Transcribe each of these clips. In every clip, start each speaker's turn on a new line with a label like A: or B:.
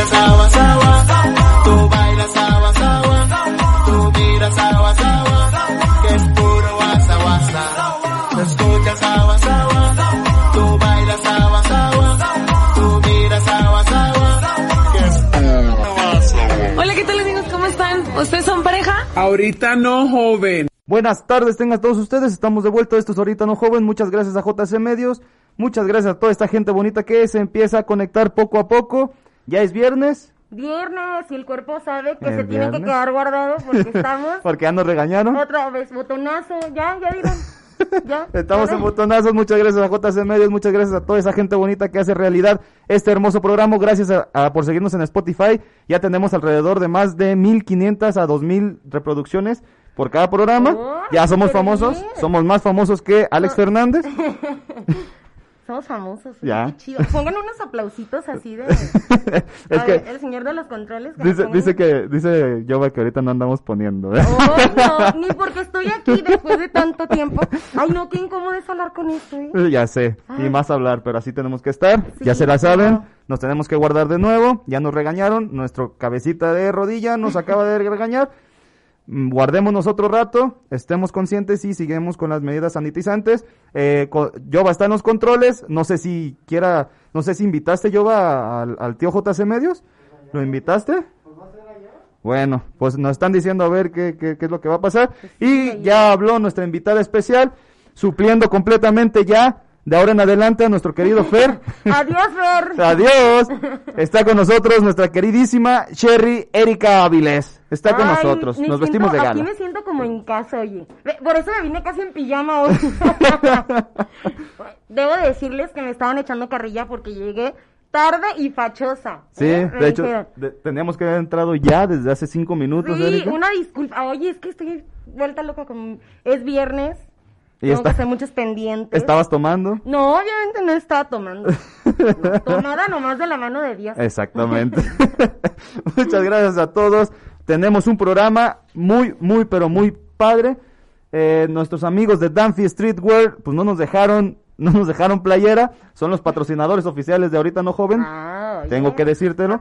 A: escuchas agua, agua, tú bailas agua, agua, tú miras agua, agua, que es puro guasa, guasa. Tú escuchas agua, agua, tú bailas agua, agua, tú miras agua, agua, que es puro guasa, guasa.
B: Hola, ¿qué tal amigos? ¿Cómo están? ¿Ustedes son pareja?
C: Ahorita no, joven.
D: Buenas tardes, tengan todos ustedes. Estamos de vuelta. Esto es Ahorita No Joven. Muchas gracias a JC Medios. Muchas gracias a toda esta gente bonita que se empieza a conectar poco a poco. Ya es viernes.
E: Viernes y el cuerpo sabe que se tiene que quedar guardado porque estamos
D: Porque ya nos regañaron.
E: otra vez botonazo, ya, ya vieron. Ya.
D: Estamos en botonazos. Muchas gracias a JC Medios. Muchas gracias a toda esa gente bonita que hace realidad este hermoso programa. Gracias a, a- por seguirnos en Spotify. Ya tenemos alrededor de más de 1500 a 2000 reproducciones por cada programa.
E: Oh,
D: ya somos famosos.
E: bien.
D: Somos más famosos que Alex Fernández.
E: Somos famosos.
D: Ya.
E: Chido. Pongan unos aplausitos así de.
D: es que
E: ver, el señor de los controles. que
D: dice, dice que dice Jova que ahorita no andamos poniendo. ¿eh?
E: Ay, no, ni porque estoy aquí después de tanto tiempo. Ay, no, qué incómodo es hablar con esto, ¿eh?
D: Ya sé, y
E: Ay.
D: más hablar, pero así tenemos que estar.
E: Sí,
D: ya se la saben,
E: claro.
D: nos tenemos que guardar de nuevo. Ya nos regañaron, nuestro cabecita de rodilla nos acaba de regañar. Mm, Guardémonos otro rato, estemos conscientes y seguimos con las medidas sanitizantes. Eh, Jova está en los controles, no sé si quiera, no sé si invitaste Jova al, al tío JC Medios. ¿Lo invitaste? Bueno, pues nos están diciendo a ver qué, qué, qué es lo que va a pasar. Y ya habló nuestra invitada especial, supliendo completamente ya, de ahora en adelante, a nuestro querido Fer.
E: Adiós, Fer.
D: Adiós. Está con nosotros nuestra queridísima Sherry Erika Avilés. Está con
E: Ay,
D: nosotros. Nos
E: siento-
D: vestimos de
E: Aquí
D: gala.
E: me siento como en casa, oye. Por eso me vine casi en pijama hoy. Debo de decirles que me estaban echando carrilla porque llegué tarde y fachosa.
D: Sí,
E: ¿eh?
D: De hecho, de- teníamos que haber entrado ya desde hace cinco minutos,
E: Sí,
D: Erika.
E: una disculpa. Oye, es que estoy vuelta loca con... Es viernes.
D: Y
E: tengo
D: está-
E: que hacer muchos pendientes.
D: ¿Estabas tomando?
E: No, obviamente no estaba tomando. No, tomada nomás de la mano de Dios.
D: Exactamente. Muchas gracias a todos. Tenemos un programa muy, muy, pero muy padre. Eh, nuestros amigos de Danfi Streetwear, pues no nos dejaron, no nos dejaron playera. Son los patrocinadores oficiales de ahorita no joven.
E: Ah,
D: Tengo que decírtelo.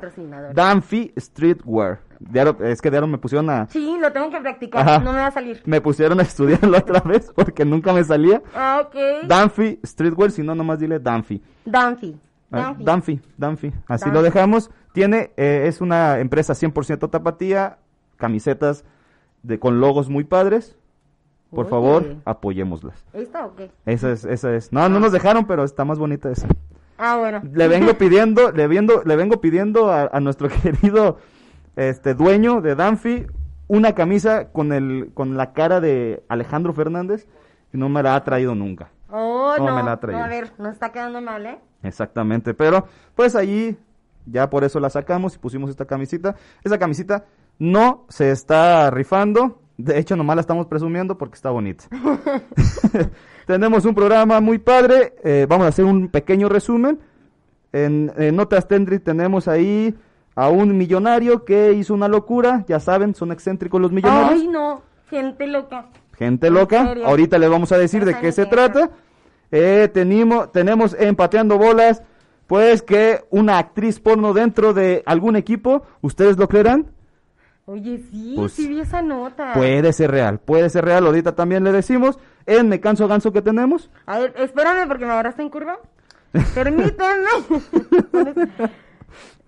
D: Danfi Streetwear. Diario- es que diario me pusieron a,
E: Sí, lo tengo que practicar.
D: Ajá.
E: No me va a salir.
D: me pusieron a estudiarlo otra vez porque nunca me salía.
E: Ah, ok.
D: Danfi Streetwear, si no, nomás dile Danfi.
E: Danfi.
D: Ah,
E: Danfi.
D: Danfi, Danfi, así
E: Danfi.
D: lo dejamos. Tiene, eh, es una empresa 100% tapatía, camisetas de, con logos muy padres. Por
E: Oye.
D: favor, apoyémoslas.
E: ¿Esta o qué?
D: Esa es, esa es. No, no nos dejaron, pero está más bonita esa.
E: Ah, bueno.
D: Le vengo pidiendo, le viendo, le vengo pidiendo a, a nuestro querido este dueño de Danfi una camisa con el, con la cara de Alejandro Fernández y no me la ha traído nunca.
E: Oh,
D: No,
E: no.
D: me la ha traído.
E: No, a ver, nos está quedando mal, ¿eh?
D: Exactamente, pero pues allí ya por eso la sacamos y pusimos esta camisita. Esa camisita no se está rifando, de hecho nomás la estamos presumiendo porque está bonita. Tenemos un programa muy padre, eh, vamos a hacer un pequeño resumen. En, en Notas Tendry tenemos ahí a un millonario que hizo una locura, ya saben, son excéntricos los millonarios.
E: Ay, no. Gente loca.
D: Gente
E: ¿En
D: loca. Ahorita les vamos a decir de qué se trata. Eh, tenemos, tenemos empateando bolas, pues que una actriz porno dentro de algún equipo, ¿ustedes lo creerán?
E: Oye, sí,
D: Pues,
E: sí vi esa nota.
D: Puede ser real, puede ser real. Ahorita también le decimos en Me Canso Ganso que tenemos.
E: A ver, espérame porque me agarraste en curva. Permíteme.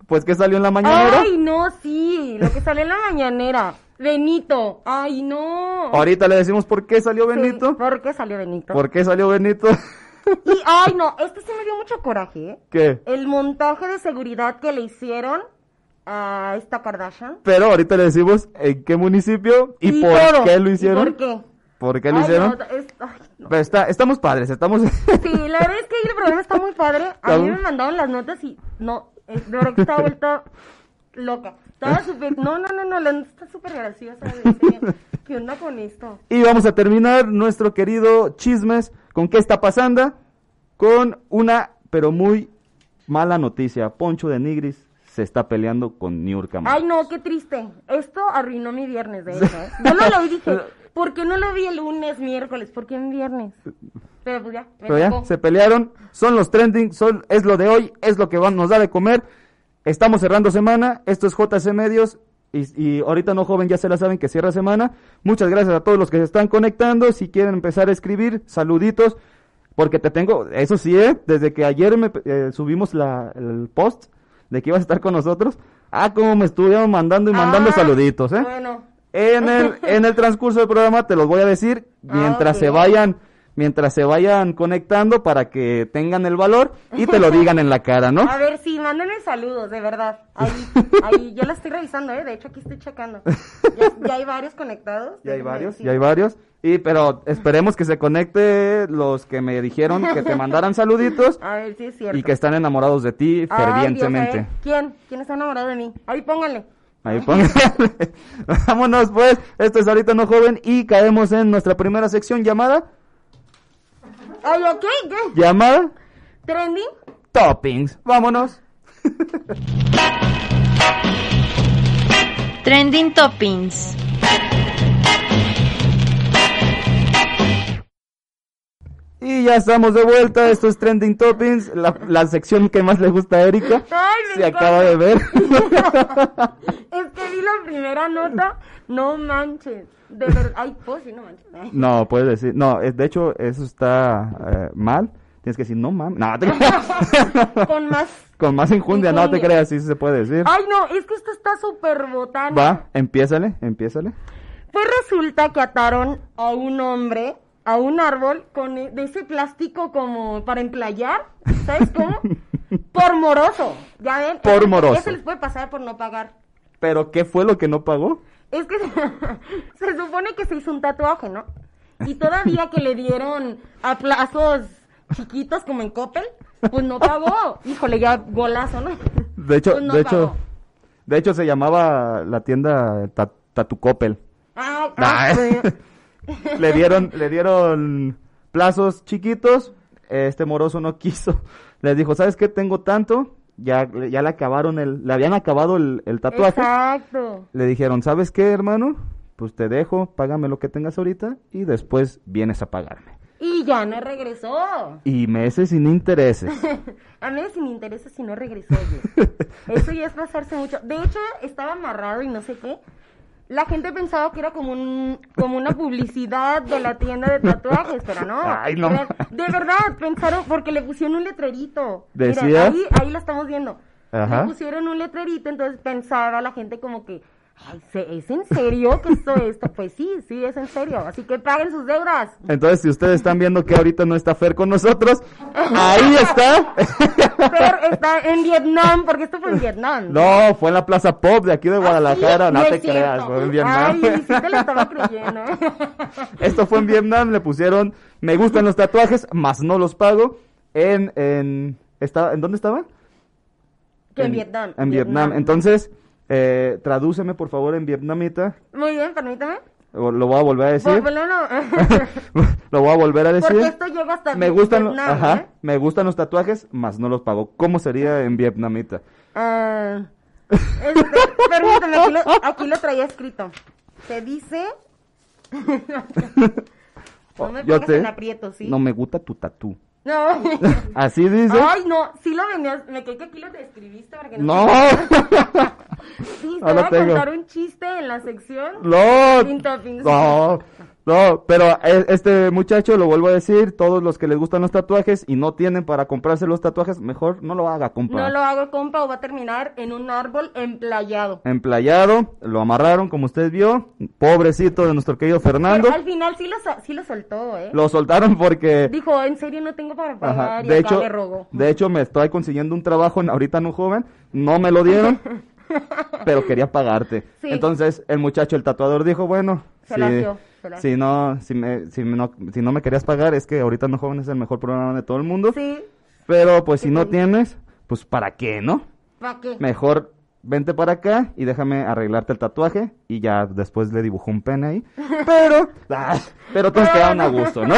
D: Pues que salió en la mañanera.
E: Ay, no, sí. Lo que salió en la mañanera. Benito. Ay, no.
D: Ahorita le decimos por qué salió
E: Sí,
D: Benito.
E: ¿Por qué salió Benito?
D: ¿Por qué salió Benito?
E: Y, ay, no, este sí me dio mucho coraje, ¿eh?
D: ¿Qué?
E: El montaje de seguridad que le hicieron a esta Kardashian.
D: Pero ahorita le decimos en qué municipio y, por
E: todo.
D: qué lo
E: ¿Y
D: hicieron.
E: ¿Por qué?
D: ¿Por qué lo
E: Ay,
D: hicieron?
E: no, es- ay, no.
D: Pero está, estamos padres, estamos...
E: Sí, la verdad es que el programa está muy padre. A mí
D: Está-
E: me mandaron las notas y no, de verdad que estaba vuelta loca. Estaba súper, no, no, no, no, la neta está súper graciosa. ¿Qué onda con esto?
D: Y vamos a terminar nuestro querido chismes con qué está pasando con una pero muy mala noticia. Poncho de Nigris se está peleando con Niurka.
E: Ay, no, qué triste. Esto arruinó mi viernes, de hecho. ¿eh? Yo no lo dije, ¿por qué no lo vi el lunes, miércoles? ¿Por qué en viernes? Pero pues ya, me
D: Pero ya,
E: tocó.
D: se pelearon, son los trending, son, es lo de hoy, es lo que van, nos da de comer. Estamos cerrando semana, esto es JC Medios y, y ahorita no joven ya se la saben que cierra semana. Muchas gracias a todos los que se están conectando. Si quieren empezar a escribir, saluditos, porque te tengo, eso sí, ¿eh? desde que ayer me, eh, subimos la, el post de que ibas a estar con nosotros, ah, como me estuvieron mandando y mandando
E: Ah,
D: saluditos, ¿eh?
E: Bueno.
D: En el, en el transcurso del programa te los voy a decir mientras
E: Ah,
D: se vayan, mientras se vayan conectando para que tengan el valor y te lo digan en la cara, ¿no?
E: A ver, sí, mándenme saludos, de verdad. Ahí, ahí, yo la estoy revisando, ¿eh? De hecho, aquí estoy checando. Ya, ya hay varios conectados.
D: Ya hay varios,
E: decir.
D: ya hay varios. Y pero esperemos que se conecte los que me dijeron que te mandaran saluditos
E: A ver, sí es cierto.
D: y que están enamorados de ti
E: Ay, Dios,
D: fervientemente.
E: ¿eh? ¿Quién? ¿Quién está enamorado de mí? Ahí pónganle.
D: Ahí póngale. Vámonos pues, esto es ahorita no joven y caemos en nuestra primera sección llamada
E: Ay, ok, ¿qué?
D: llamada
E: ¿Trending?
D: toppings. Vámonos.
F: Trending Toppings.
D: Y ya estamos de vuelta, esto es Trending Toppings, la, la sección que más le gusta a Erika.
E: Ay, me
D: Se
E: encanta.
D: acaba de ver.
E: Es que vi la primera nota. No manches. De verdad. Ay, pues sí, no manches.
D: no, puedes decir, no, es- de hecho eso está eh, mal. Tienes que decir, no mames. No, te creas.
E: Con más.
D: Con más enjundia, no te creas, sí se puede decir.
E: Ay, no, es que esto está súper botana.
D: Va, empiézale, empiézale.
E: Pues resulta que ataron a un hombre a un árbol con e- de ese plástico como para emplayar, ¿sabes cómo? Por moroso, ya ven.
D: Por moroso.
E: Eso les puede pasar por no pagar.
D: Pero ¿qué fue lo que no pagó?
E: Es que se supone que se hizo un tatuaje, ¿no? Y todavía que le dieron a plazos chiquitos como en Coppel, pues no pagó. Híjole, ya golazo, ¿no?
D: De hecho,
E: Pues no
D: de hecho,
E: pagó.
D: de hecho se llamaba la tienda Ta- Tatucopel.
E: Ah, ah, pues,
D: le dieron, le dieron plazos chiquitos, este moroso no quiso. Les dijo, ¿sabes qué? Tengo tanto, ya, ya le acabaron el, le habían acabado el, el tatuaje.
E: Exacto.
D: Le dijeron, ¿sabes qué, hermano? Pues te dejo, págame lo que tengas ahorita y después vienes a pagarme.
E: Y ya no regresó.
D: Y meses sin intereses.
E: A mí sin intereses si no regresó. Eso ya es pasarse mucho. De hecho, estaba amarrado y no sé qué. La gente pensaba que era como un como una publicidad de la tienda de tatuajes, pero no.
D: Ay, no.
E: Re- De verdad, pensaron porque le pusieron un letrerito.
D: ¿Decía?
E: ahí, ahí la estamos viendo.
D: Ajá.
E: Le pusieron un letrerito, entonces pensaba la gente como que, ay, ¿se- ¿es en serio que esto esto? Pues sí, sí, es en serio. Así que paguen sus deudas.
D: Entonces, si ustedes están viendo que ahorita no está Fer con nosotros, ahí está.
E: Pero está en Vietnam, porque esto fue en Vietnam.
D: No, fue en la Plaza Pop de aquí de Guadalajara,
E: Ah,
D: no
E: sí,
D: te
E: cierto.
D: creas, fue en Vietnam.
E: Ay, sí te lo estaba creyendo.
D: Esto fue en Vietnam, le pusieron, me gustan los tatuajes, más no los pago. En, en, estaba, ¿en dónde estaba?
E: Que en Vietnam.
D: En Vietnam. Entonces, eh, tradúceme por favor en vietnamita.
E: Muy bien, permítame.
D: Lo voy a volver a decir.
E: No.
D: Lo voy a volver a decir.
E: Porque esto llega hasta
D: me gustan,
E: Vietnam,
D: ajá,
E: ¿eh?
D: me gustan los tatuajes, más no los pago. ¿Cómo sería en vietnamita?
E: Este, permítame, aquí lo, aquí lo traía escrito. Se dice... No me
D: Yo
E: pongas
D: te-
E: en aprietos, ¿sí?
D: No me gusta tu tatú.
E: No.
D: Así dice.
E: Ay, no, sí lo venías, me quedé que aquí lo describiste para que
D: no.
E: Sí, te
D: No lo
E: voy a
D: tengo.
E: contar un chiste en la sección.
D: No, no, no, pero e- este muchacho, lo vuelvo a decir, todos los que les gustan los tatuajes y no tienen para comprarse los tatuajes, mejor no lo haga, compa.
E: No lo hago, compa, o va a terminar en un árbol emplayado.
D: Emplayado, lo amarraron, como usted vio, pobrecito de nuestro querido Fernando.
E: Pero al final sí lo, sí lo soltó, ¿eh?
D: Lo soltaron porque...
E: Dijo, en serio no tengo para pagar.
D: Ajá,
E: y
D: de
E: acá
D: hecho,
E: rogó.
D: de hecho me estoy consiguiendo un trabajo en ahorita no joven, no me lo dieron, pero quería pagarte.
E: Sí.
D: Entonces el muchacho, el tatuador dijo, bueno,
E: Se
D: si,
E: se
D: si no, si me, si me no, si no me querías pagar, es que ahorita no joven es el mejor programa de todo el mundo.
E: Sí,
D: Pero pues si no tienes, pues para qué, ¿no?
E: ¿para qué?
D: Mejor vente para acá y déjame arreglarte el tatuaje y ya después le dibujó un pene ahí. Pero, ah, pero todos quedaron a
E: no.
D: gusto, ¿no?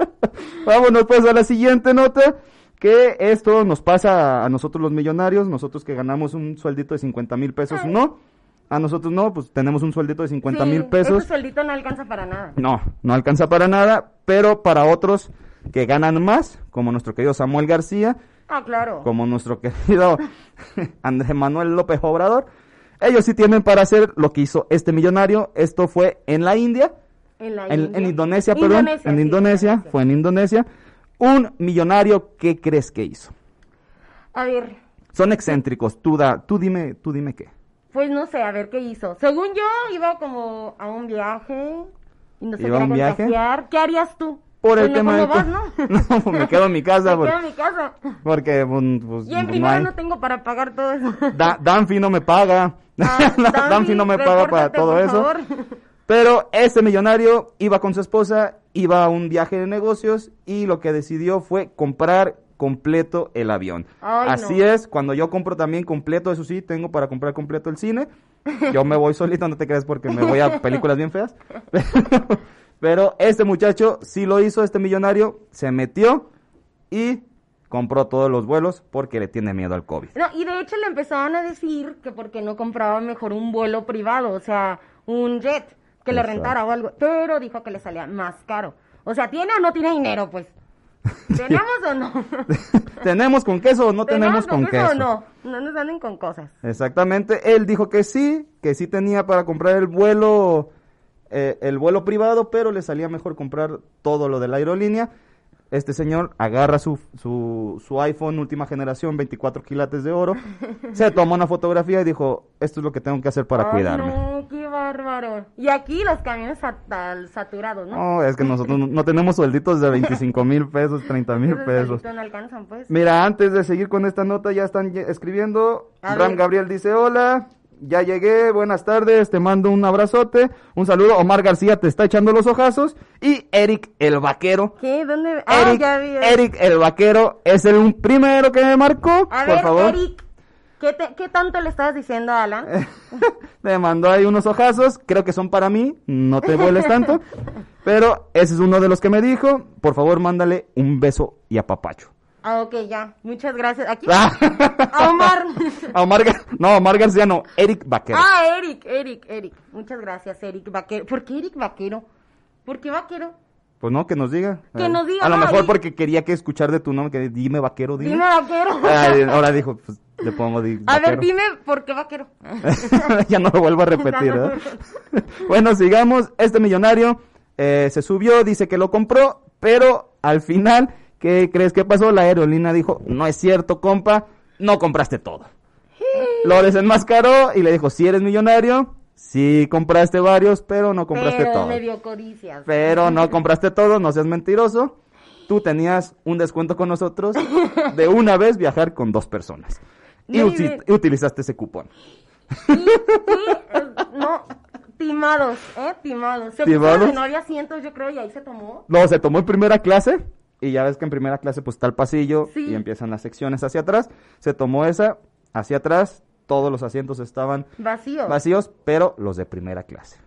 D: Vámonos pues a la siguiente nota. Que esto nos pasa a nosotros los millonarios, nosotros que ganamos un sueldito de 50 mil pesos, no. A nosotros no, pues tenemos un sueldito de 50
E: Sí,
D: mil pesos.
E: Ese sueldito no alcanza para nada.
D: No, no alcanza para nada, pero para otros que ganan más, como nuestro querido Samuel García,
E: Ah, claro.
D: como nuestro querido Andrés Manuel López Obrador. Ellos sí tienen para hacer lo que hizo este millonario. Esto fue en la India,
E: En, la
D: en,
E: India.
D: en Indonesia, perdón.
E: Indonesia,
D: en
E: sí,
D: Indonesia, fue en Indonesia. Un millonario, ¿qué crees que hizo?
E: A ver,
D: Son excéntricos. Tú, da, tú dime, tú dime qué.
E: pues no sé, a ver qué hizo. Según yo, iba como a un viaje y no se
D: ¿Iba a un viaje?
E: ¿Qué harías tú?
D: Por el
E: Pues
D: tema de
E: no
D: que-
E: vas, ¿no?
D: No, pues me quedo en mi casa.
E: Me
D: por-
E: quedo en mi casa.
D: Porque pues, pues,
E: Y en
D: no
E: tengo para pagar todo eso.
D: Da- Danfi no me paga.
E: Ah,
D: Danfi no me paga para todo
E: por
D: eso.
E: favor.
D: Pero este millonario iba con su esposa, iba a un viaje de negocios y lo que decidió fue comprar completo el avión.
E: Ay,
D: Así
E: no.
D: es, cuando yo compro también completo, eso sí, tengo para comprar completo el cine. Yo me voy solito, no te creas porque me voy a películas bien feas. Pero, pero este muchacho sí lo hizo, este millonario se metió y compró todos los vuelos porque le tiene miedo al COVID.
E: No, y de hecho le empezaban a decir que porque no compraba mejor un vuelo privado, o sea, un jet, que le
D: Exacto.
E: rentara o algo. Pero dijo que le salía más caro. O sea, ¿tiene o no tiene dinero? Pues. ¿Tenemos o no?
D: ¿Tenemos con queso o no tenemos con queso?
E: o no? No nos anden con cosas.
D: Exactamente, él dijo que sí, que sí tenía para comprar el vuelo, eh, el vuelo privado, pero le salía mejor comprar todo lo de la aerolínea. Este señor agarra su, su, su iPhone última generación, 24 quilates de oro, se tomó una fotografía y dijo, esto es lo que tengo que hacer para
E: Ay,
D: cuidarme.
E: No, qué bárbaro. Y aquí los camiones sat- saturados, ¿no?
D: No, es que nosotros no, tenemos suelditos de 25 mil pesos, 30 mil
E: Esos
D: pesos.
E: solitos no alcanzan, pues.
D: Mira, antes de seguir con esta nota, ya están escribiendo.
E: A
D: Ram
E: ver.
D: Gabriel dice, hola, ya llegué, buenas tardes, te mando un abrazote, un saludo. Omar García te está echando los ojazos. Y Eric el Vaquero.
E: ¿Qué? ¿Dónde? Ah,
D: Eric,
E: ya vi.
D: Eric el Vaquero es el primero que me marcó,
E: A
D: por
E: ver,
D: favor.
E: Eric, ¿qué, te- ¿qué tanto le estabas diciendo a Alan?
D: Me mandó ahí unos ojazos, creo que son para mí, no te vueles tanto. pero ese es uno de los que me dijo, por favor mándale un beso y apapacho.
E: Ah, ok, ya. Muchas gracias. Aquí.
D: Ah.
E: A Omar.
D: A Omar no, Omar García no, Eric Vaquero.
E: Ah, Eric, Eric, Eric. Muchas gracias, Eric Vaquero. ¿Por qué Eric Vaquero? ¿Por qué Vaquero?
D: Pues no, que nos diga.
E: Que
D: Eh,
E: nos diga,
D: A lo
E: no,
D: mejor
E: y-
D: porque quería que escuchar de tu nombre, que dime vaquero, dime.
E: Dime Vaquero.
D: Ahora dijo, pues le pongo di-
E: A ver, dime por qué Vaquero.
D: ya no lo vuelvo a repetir. ¿eh? bueno, sigamos. Este millonario eh, se subió, dice que lo compró, pero al final, ¿qué crees que pasó? La aerolínea dijo, no es cierto, compa, no compraste todo. Lo desenmascaró y le dijo, si eres millonario, sí compraste varios, pero no compraste
E: Pero
D: todo.
E: me dio codicias.
D: Pero no compraste todo, no seas mentiroso. Tú tenías un descuento con nosotros de una vez viajar con dos personas. Y utilizaste ese cupón.
E: Sí, sí, eh, no, timados, ¿eh? Timados. Se no había asientos, yo creo, y ahí se tomó.
D: No, se tomó en primera clase. Y ya ves que en primera clase pues está el pasillo
E: Sí.
D: y empiezan las secciones hacia atrás. Se tomó esa hacia atrás. Todos los asientos estaban
E: Vacío.
D: vacíos, pero los de primera clase.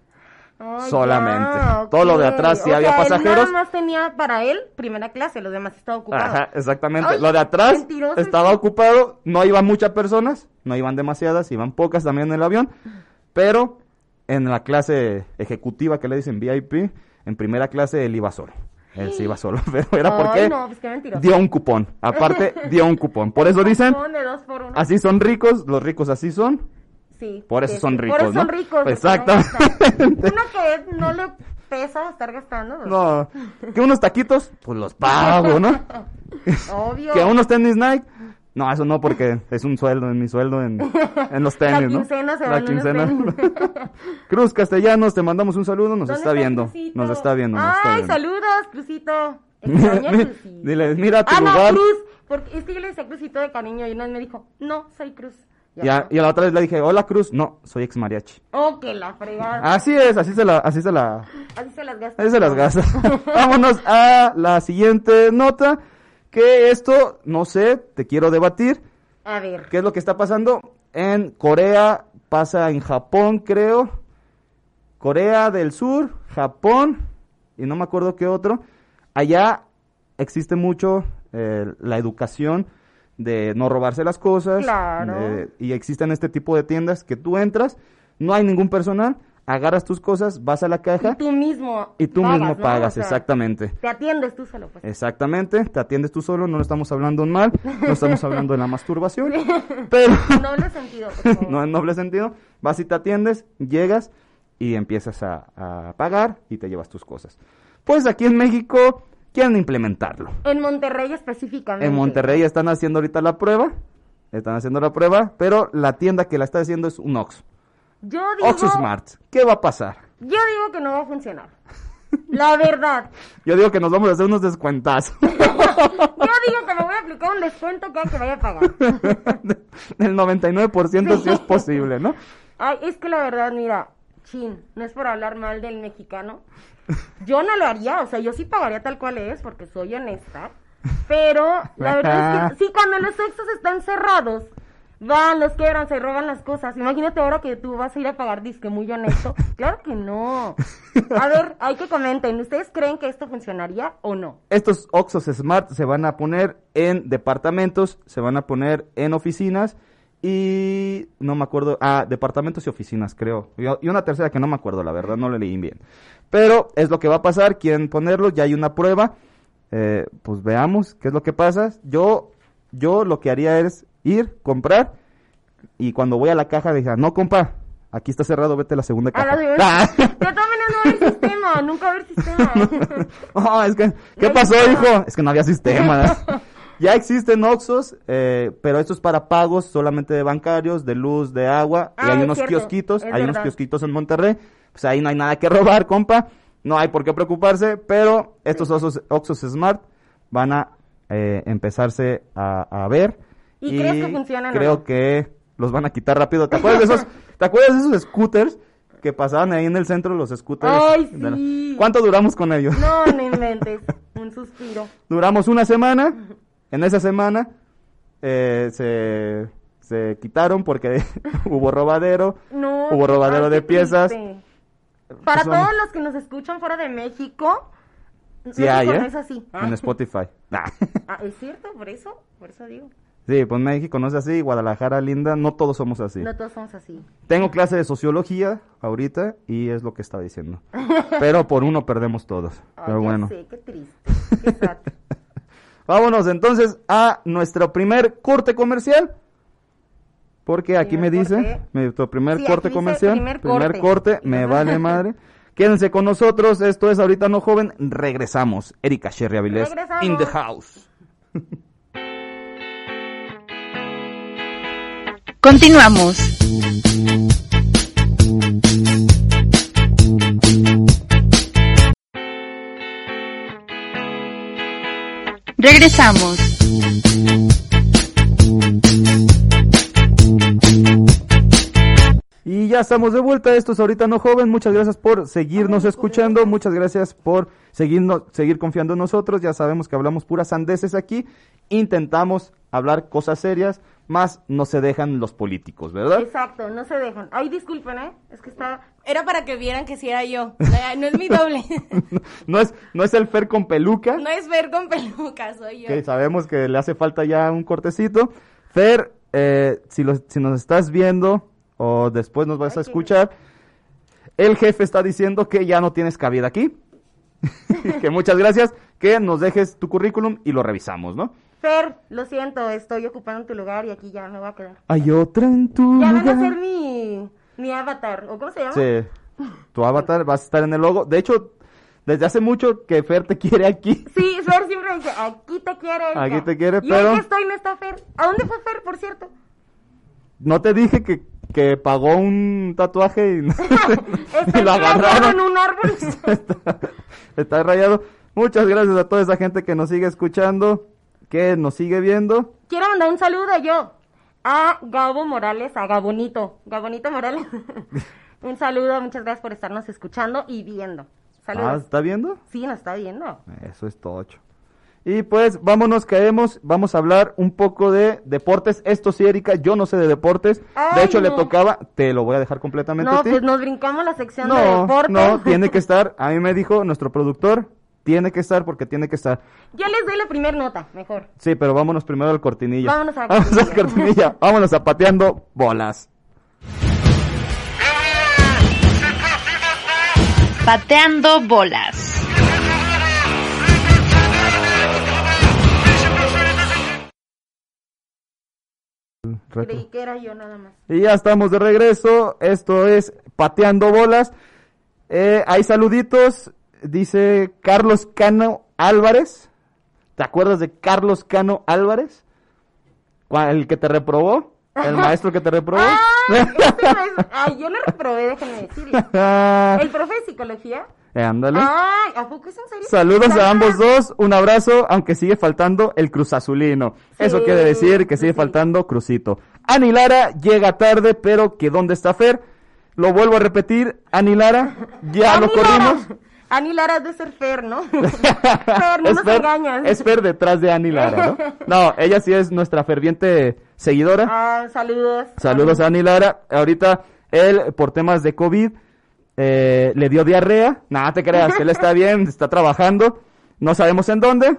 D: Solamente.
E: ya,
D: Todo lo de atrás sí
E: O
D: había
E: sea, él
D: pasajeros.
E: nada más tenía para él primera clase, los demás estaban ocupados.
D: Ajá, exactamente.
E: Ay,
D: Lo de atrás
E: mentiroso.
D: estaba ocupado, no iban muchas personas, no iban demasiadas, iban pocas también en el avión, pero en la clase ejecutiva que le dicen VIP, en primera clase él iba solo. Él sí iba solo, pero era
E: Ay,
D: porque
E: no, pues
D: dio un cupón. Aparte, dio un cupón. Por eso dicen,
E: Cupón de dos por uno.
D: así son ricos, los ricos así son.
E: Sí.
D: por eso son ricos,
E: Por eso
D: ¿no?
E: son ricos.
D: Exactamente.
E: Uno que no le pesa estar gastando. pues,
D: No, que unos taquitos, pues los pago, ¿no?
E: Obvio.
D: Que unos tenis Nike. No, eso no, porque es un sueldo, en mi sueldo en, en los tenis,
E: La
D: ¿no?
E: quincena se
D: La quincena. Cruz Castellanos, te mandamos un saludo, nos
E: ¿Dónde
D: está viendo.
E: Crucito?
D: Nos está viendo, nos está
E: Ay,
D: viendo.
E: saludos, Crucito.
D: Dile, mira tu
E: ah, no,
D: lugar.
E: Cruz. Porque es que yo le decía Crucito de cariño y una vez me dijo, no, soy Cruz.
D: Ya, y a la otra vez le dije, hola Cruz. No, soy ex mariachi.
E: Oh, que la fregada.
D: Así es, así se la, así se la,
E: Así se las gasta.
D: así se las gasta. Vámonos a la siguiente nota. Que esto, no sé, te quiero debatir.
E: A ver.
D: ¿Qué es lo que está pasando? En Corea, pasa en Japón, creo. Corea del Sur, Japón, y no me acuerdo qué otro. Allá existe mucho eh, la educación de no robarse las cosas.
E: Claro.
D: eh, y existen este tipo de tiendas que tú entras, no hay ningún personal, agarras tus cosas, vas a la caja
E: Y tú mismo.
D: y tú
E: pagas,
D: mismo
E: ¿no?
D: pagas,
E: O sea,
D: exactamente.
E: Te atiendes tú solo, pues.
D: Exactamente, te atiendes tú solo, no lo estamos hablando en mal, no estamos hablando de la masturbación, pero
E: No le sentido, por favor.
D: no en noble sentido, vas y te atiendes, llegas y empiezas a, a pagar y te llevas tus cosas. Pues aquí en México quieren implementarlo.
E: En Monterrey específicamente.
D: En Monterrey están haciendo ahorita la prueba, están haciendo la prueba, pero la tienda que la está haciendo es un Oxxo.
E: Yo digo,
D: Smart. ¿Qué va a pasar?
E: yo digo que no va a funcionar. La verdad.
D: Yo digo que nos vamos a hacer unos descuentazos.
E: Yo digo que me voy a aplicar un descuento cada que vaya a pagar.
D: Del 99% sí es posible, ¿no?
E: Ay, es que la verdad, mira, chin, no es por hablar mal del mexicano. Yo no lo haría, o sea, yo sí pagaría tal cual es, porque soy honesta. Pero la verdad es que sí, cuando los sexos están cerrados, van, los quebran, se roban las cosas. Imagínate ahora que tú vas a ir a pagar disque muy honesto. Claro que no. A ver, hay que comenten, ¿ustedes creen que esto funcionaría o no?
D: Estos Oxxos Smart se van a poner en departamentos, se van a poner en oficinas y no me acuerdo, ah, departamentos y oficinas creo. Y, y una tercera que no me acuerdo, la verdad, no le leí bien. Pero es lo que va a pasar, quieren ponerlo, ya hay una prueba. Eh, pues veamos qué es lo que pasa. Yo, yo lo que haría es ir, comprar y cuando voy a la caja dije, no compa, aquí está cerrado, vete a la segunda
E: A
D: caja.
E: la de
D: Ah.
E: Yo también no el sistema, nunca ver el sistema.
D: Oh, es que, ¿qué
E: Ya
D: pasó, hijo? Es que no había sistema. ya existen Oxxos, eh, pero esto es para pagos solamente de bancarios, de luz, de agua. y
E: Ah,
D: hay unos
E: cierto,
D: kiosquitos, hay unos kiosquitos en Monterrey. Pues ahí no hay nada que robar, compa. No hay por qué preocuparse, pero estos Oxxos Smart van a eh, empezarse a, a ver.
E: ¿Y crees que funcionan
D: Creo
E: no?
D: que los van a quitar rápido. ¿Te acuerdas de esos, ¿te acuerdas de esos scooters que pasaban ahí en el centro, los scooters?
E: Ay, sí.
D: ¿Cuánto duramos con ellos?
E: No, no inventes. Un suspiro.
D: Duramos una semana. En esa semana eh, se, se quitaron porque hubo robadero.
E: No.
D: Hubo robadero
E: ay,
D: de piezas.
E: triste. Para
D: Son-
E: todos los que nos escuchan fuera de México,
D: Sí
E: México
D: hay,
E: no
D: ¿eh?
E: es así.
D: En Spotify. Ah.
E: Ah, es cierto, por eso, por eso digo.
D: Sí, pues México no es así. Guadalajara, linda. No todos somos así.
E: No todos somos así.
D: Tengo clase de sociología ahorita y es lo que estaba diciendo. Pero por uno perdemos todos.
E: Ay,
D: Pero bueno.
E: sé, qué triste. Qué.
D: Vámonos entonces a nuestro primer corte comercial. Porque aquí me dice, nuestro primer
E: Sí,
D: corte comercial,
E: primer corte.
D: me vale madre. Quédense con nosotros, esto es Ahorita No Joven, regresamos. Erika Sherry Avilés,
E: Regresamos.
D: in the house.
B: Continuamos. Regresamos.
D: Y ya estamos de vuelta, esto es Ahorita No Joven, muchas gracias por seguirnos escuchando, muchas gracias por seguirnos, seguir confiando en nosotros, ya sabemos que hablamos puras sandeces aquí, intentamos hablar cosas serias, más no se dejan los políticos, ¿verdad?
E: Exacto, no se dejan. Ay, disculpen, ¿eh? Es que está...
F: Era para que vieran que sí era yo. No, es mi doble.
D: No es, no es el Fer con peluca,
F: No es ver con peluca, soy yo.
D: que sabemos que le hace falta ya un cortecito. Fer, eh, si, los- si nos estás viendo o después nos vas a escuchar, el jefe está diciendo que ya no tienes cabida aquí. que muchas gracias, que nos dejes tu currículum y lo revisamos, ¿no?
E: Fer, lo siento, estoy ocupando tu lugar y aquí ya me voy a quedar.
D: Hay otra en tu
E: Ya van a
D: lugar.
E: ser mi, mi avatar, ¿o cómo se llama?
D: Sí, tu avatar vas a estar en el logo. De hecho, desde hace mucho que Fer te quiere aquí.
E: Sí, Fer siempre dice, aquí te quiere. Erika".
D: Aquí te quiere,
E: y
D: pero-
E: aquí estoy, no está Fer. ¿A dónde fue Fer, por cierto?
D: No te dije que, que pagó un tatuaje y, y lo agarraron.
E: en un árbol.
D: está, está rayado. Muchas gracias a toda esa gente que nos sigue escuchando, que nos sigue viendo.
E: Quiero mandar un saludo yo a Gabo Morales, a Gabonito, Gabonito Morales. un saludo, muchas gracias por estarnos escuchando y viendo.
D: Ah,
E: Saludos.
D: ¿está viendo?
E: Sí, nos está viendo.
D: Eso es tocho. Y pues vámonos, caemos, vamos a hablar un poco de deportes. Esto sí, Erika, yo no sé de deportes. de hecho, le tocaba, te lo voy a dejar completamente a
E: No,
D: ti.
E: pues nos brincamos la sección de
D: no,
E: deporte.
D: no, tiene que estar. A mí me dijo nuestro productor, tiene que estar porque tiene que estar.
E: Yo les doy la primera nota, mejor.
D: Sí, pero vámonos primero al cortinilla.
E: Vámonos a la
D: Vámonos al
E: cortinilla.
D: cortinilla. Vámonos a pateando bolas.
B: Pateando Bolas.
E: Creí que era yo nada más.
D: Y ya estamos de regreso. Esto es Pateando Bolas. Eh, hay saluditos. Dice Carlos Cano Álvarez. ¿Te acuerdas de Carlos Cano Álvarez? El que te reprobó. El maestro que te reprobó.
E: Ay, yo le reprobé, déjenme decirle. El profe de psicología.
D: Eh, ándale.
E: Ay, ¿a poco es en serio?
D: Saludos a ambos dos, un abrazo, aunque sigue faltando el Cruz Azulino. Eso quiere decir que sigue
E: sí.
D: faltando Crucito. Ani Lara llega tarde, pero que ¿dónde está Fer? Lo vuelvo a repetir, Ani Lara, ya
E: Ani
D: lo corrimos.
E: Lara. Ani Lara es de ser Fer, ¿no? Fer, no nos
D: Fer,
E: engañas.
D: es Fer detrás de Ani Lara, ¿no? No, ella sí es nuestra ferviente seguidora.
E: Ah, saludos.
D: Saludos a Ani Lara. Ahorita él, por temas de COVID, eh, le dio diarrea. Nada te creas, él está bien, está trabajando. No sabemos en dónde,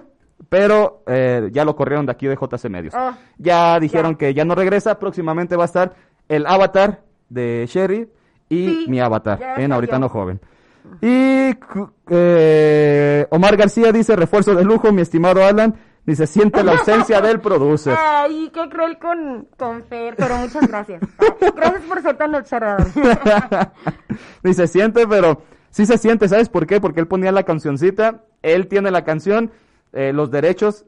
D: pero eh, ya lo corrieron de aquí de JC Medios.
E: Ah,
D: ya dijeron
E: ya.
D: que ya no regresa. Próximamente va a estar el avatar de Sherry y
E: Sí,
D: mi avatar en Ahorita
E: yo.
D: No Joven. Y eh, Omar García dice, refuerzo de lujo, mi estimado Alan. Dice, siente la ausencia del producer.
E: Ay, qué cruel con, con Fer, pero muchas gracias. Gracias por ser tan observador.
D: Ni se siente, pero sí se siente, ¿sabes por qué? Porque él ponía la cancioncita, él tiene la canción, eh, los derechos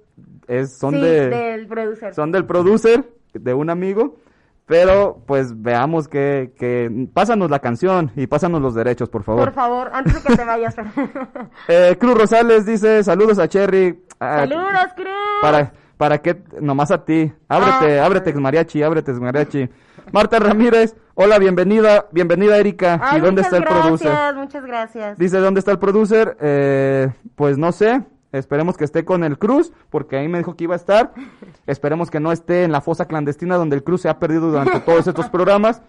D: es, son
E: sí,
D: de
E: del producer.
D: son del producer, de un amigo, pero pues veamos que, que pásanos la canción y pásanos los derechos, por favor.
E: Por favor, antes de que te vayas.
D: Eh, Cruz Rosales dice, saludos a Cherry. Ah,
E: Saludos, Cruz.
D: Para, para que, nomás a ti. Ábrete,
E: Ah.
D: ábrete, mariachi, ábrete, mariachi. Marta Ramírez, hola, bienvenida, bienvenida Erika.
E: Ay,
D: ¿Y dónde está el producer?
E: gracias, Muchas gracias.
D: Dice, ¿dónde está el producer? Eh, pues no sé. Esperemos que esté con el Cruz, porque ahí me dijo que iba a estar. Esperemos que no esté en la fosa clandestina donde el Cruz se ha perdido durante todos estos programas.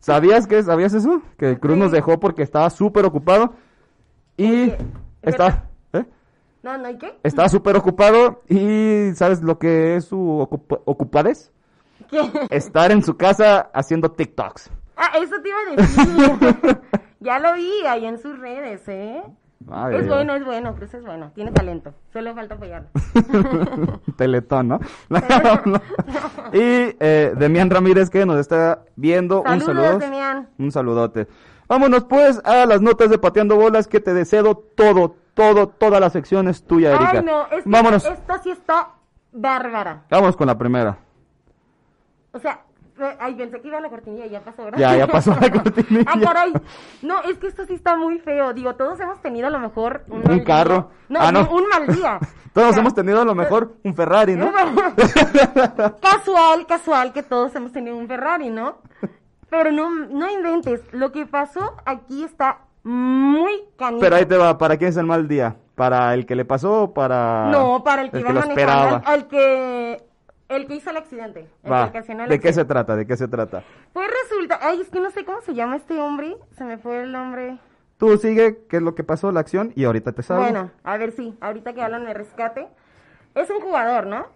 D: ¿Sabías que sabías eso? Que el Cruz nos dejó porque estaba súper ocupado. Y está, ¿eh?
E: No, no, ¿y qué?
D: estaba súper ocupado y ¿sabes lo que es su ocupa- ocupades?
E: ¿Qué?
D: Estar en su casa haciendo TikToks.
E: Ah, eso te iba a decir. ya lo vi ahí en sus redes, ¿eh?
D: Madre
E: es bueno, es bueno, Cruz es bueno. Tiene talento. Solo falta apoyarlo.
D: Teletón, ¿no? y eh, Demian Ramírez que nos está viendo. un saludo.
E: Demian.
D: Un saludote. Vámonos pues a las notas de Pateando Bolas que te deseo todo, todo, toda la sección es tuya, Erika.
E: Ay, no, es que
D: Vámonos.
E: esta sí está bárbara.
D: Vamos con la primera.
E: O sea, ay, pensé que iba a la cortinilla y ya pasó, ¿verdad?
D: Ya, ya pasó la cortinilla.
E: ah, caray. No, es que esto sí está muy feo. Digo, todos hemos tenido a lo mejor un,
D: carro.
E: No,
D: Ah, no.
E: un, un mal día.
D: Todos
E: O sea,
D: hemos tenido a lo mejor un Ferrari, ¿no?
E: casual, casual que todos hemos tenido un Ferrari, ¿no? Pero no, no inventes. Lo que pasó aquí está muy canijo.
D: Pero ahí te va, ¿para quién es el mal día? ¿Para el que le pasó o para
E: No, para el que iba
D: lo
E: manejando, al, al que el que hizo el accidente, el
D: Va,
E: que el
D: ¿de qué se
E: accidente.
D: trata? ¿De qué se trata?
E: Pues resulta, ay, es que no sé cómo se llama este hombre, se me fue el nombre.
D: Tú sigue qué es lo que pasó, la acción, y ahorita te sabes.
E: Bueno, a ver si, ahorita que Alan me rescate. Es un jugador, ¿no?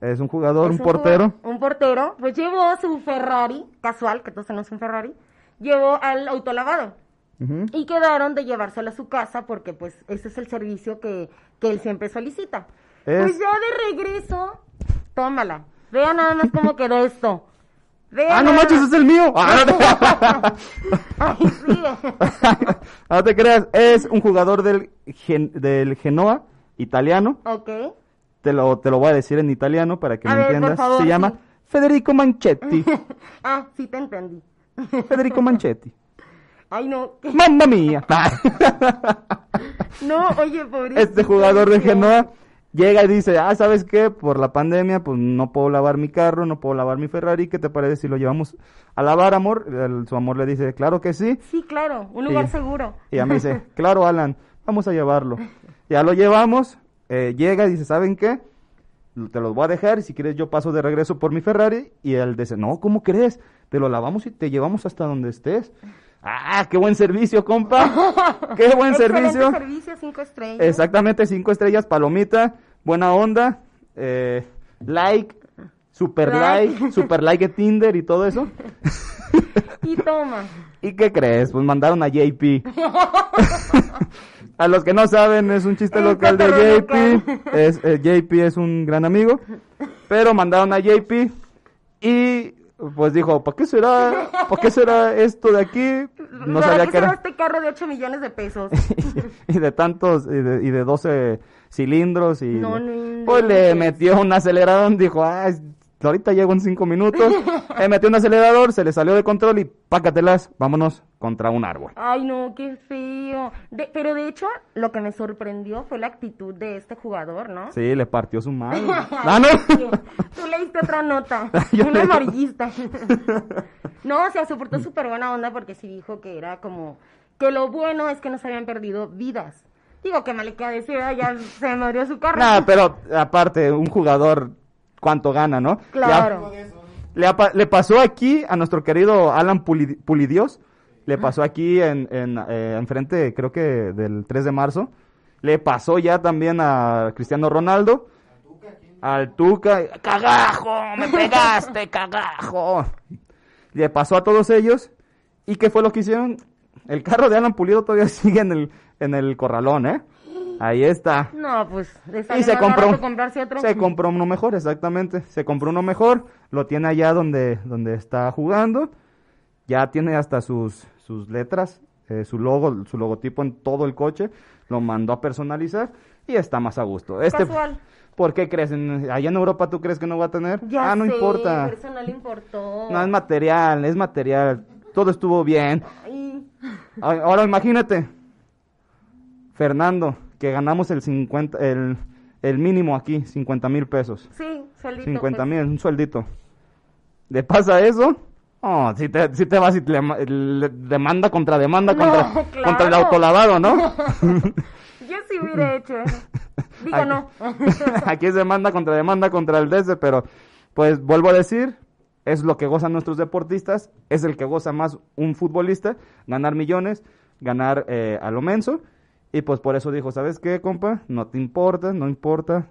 D: Es un jugador,
E: Es
D: un portero.
E: jugador- un portero, pues llevó su Ferrari, casual, que todos tenemos un Ferrari, llevó al autolavado.
D: Ujú.
E: Y quedaron de llevárselo a su casa porque pues ese es el servicio que, que él siempre solicita.
D: Es-
E: Pues ya de regreso, tómala. Vea nada más cómo quedó esto. Vea
D: ¡Ah, no manches, es el mío! ¡Ah, no, te creas, es un jugador del, Gen- del Genoa, italiano.
E: ok.
D: Te lo, te lo voy a decir en italiano para que
E: A
D: me
E: ver,
D: entiendas.
E: favor,
D: Se llama. Federico Manchetti.
E: Ah, sí te entendí.
D: Federico Manchetti.
E: Ay, no.
D: ¡Mamma mía!
E: No, oye, pobre.
D: este jugador de Genoa llega y dice, ah, ¿sabes qué? Por la pandemia, pues no puedo lavar mi carro, no puedo lavar mi Ferrari, ¿qué te parece si lo llevamos a lavar, amor? El- su amor le dice, claro que sí.
E: Sí, claro, un lugar seguro.
D: Y ella me dice, claro, Alan, vamos a llevarlo. Ya lo llevamos, eh, llega y dice, ¿saben qué? Te los voy a dejar y si quieres yo paso de regreso por mi Ferrari. Y él dice, no, ¿cómo crees? Te lo lavamos y te llevamos hasta donde estés. Ah, qué buen servicio, compa. Qué buen servicio.
E: servicio, cinco estrellas.
D: Exactamente, cinco estrellas, palomita, buena onda, eh, like, super
E: Like.
D: like, super like de Tinder y todo eso.
E: Y toma.
D: ¿Y qué crees? Pues mandaron a JP. a los que no saben, es un chiste local de JP. Es, eh, JP es un gran amigo. Pero mandaron a JP y pues dijo, ¿para qué será? ¿Para qué será esto de aquí? No
E: ¿Para
D: sabía
E: qué
D: era.
E: este carro de 8 millones de pesos?
D: y de tantos, y de, y de 12 cilindros y
E: No, no
D: pues le metió un acelerador, dijo, ah, ahorita llego en 5 minutos, metió un acelerador, se le salió de control y pácatelas, vámonos contra un árbol.
E: Ay, no, qué feo. De- pero de hecho, lo que me sorprendió fue la actitud de este jugador, ¿no?
D: Sí, le partió su madre. ah, no.
E: Tú leíste otra nota,
D: Yo
E: una amarillista. no, o sea, soportó súper buena onda porque sí dijo que era como, que lo bueno es que no se habían perdido vidas. Digo, que mal le queda decir, "Ay, ya se me murió su carro.
D: Nah, pero aparte, un jugador, ¿cuánto gana, no?
E: Claro.
D: Le, pasó aquí a nuestro querido Alan Puli- Pulidios. Le pasó aquí en, en, eh, enfrente, creo que del 3 de marzo. Le pasó ya también a Cristiano Ronaldo. Al Tuca. ¡Cagajo! ¡Me pegaste, cagajo! Le pasó a todos ellos. ¿Y qué fue lo que hicieron? El carro de Alan Pulido todavía sigue en el, en el corralón, ¿eh? Ahí está.
E: No, pues,
D: Y se compró,
E: comprarse otro.
D: se compró uno mejor, exactamente. Se compró uno mejor, lo tiene allá donde, donde está jugando. Ya tiene hasta sus, sus letras, eh, su logo, su logotipo en todo el coche. Lo mandó a personalizar y está más a gusto. Este,
E: Casual.
D: ¿Por qué crees? En- allá en Europa tú crees que no va a tener?
E: Ya
D: ah, no
E: sé,
D: importa.
E: eso no le importó.
D: No es material, es material. Todo estuvo bien.
E: Ay,
D: Ahora imagínate, Fernando, que ganamos el 50, el, el mínimo aquí, 50 mil pesos.
E: sí, sueldito.
D: 50
E: pues.
D: mil, un sueldito. ¿Le pasa eso? Oh, si te, si te vas y te le- le- demanda contra demanda
E: No,
D: contra,
E: claro.
D: contra el autolavado, ¿no?
E: Yo sí hubiera hecho eso. Digo, no.
D: Aquí es demanda contra demanda contra el DC, pero pues vuelvo a decir, es lo que gozan nuestros deportistas, es el que goza más un futbolista, ganar millones, ganar eh, a lo menso, y pues por eso dijo, ¿sabes qué, compa? No te importa, no importa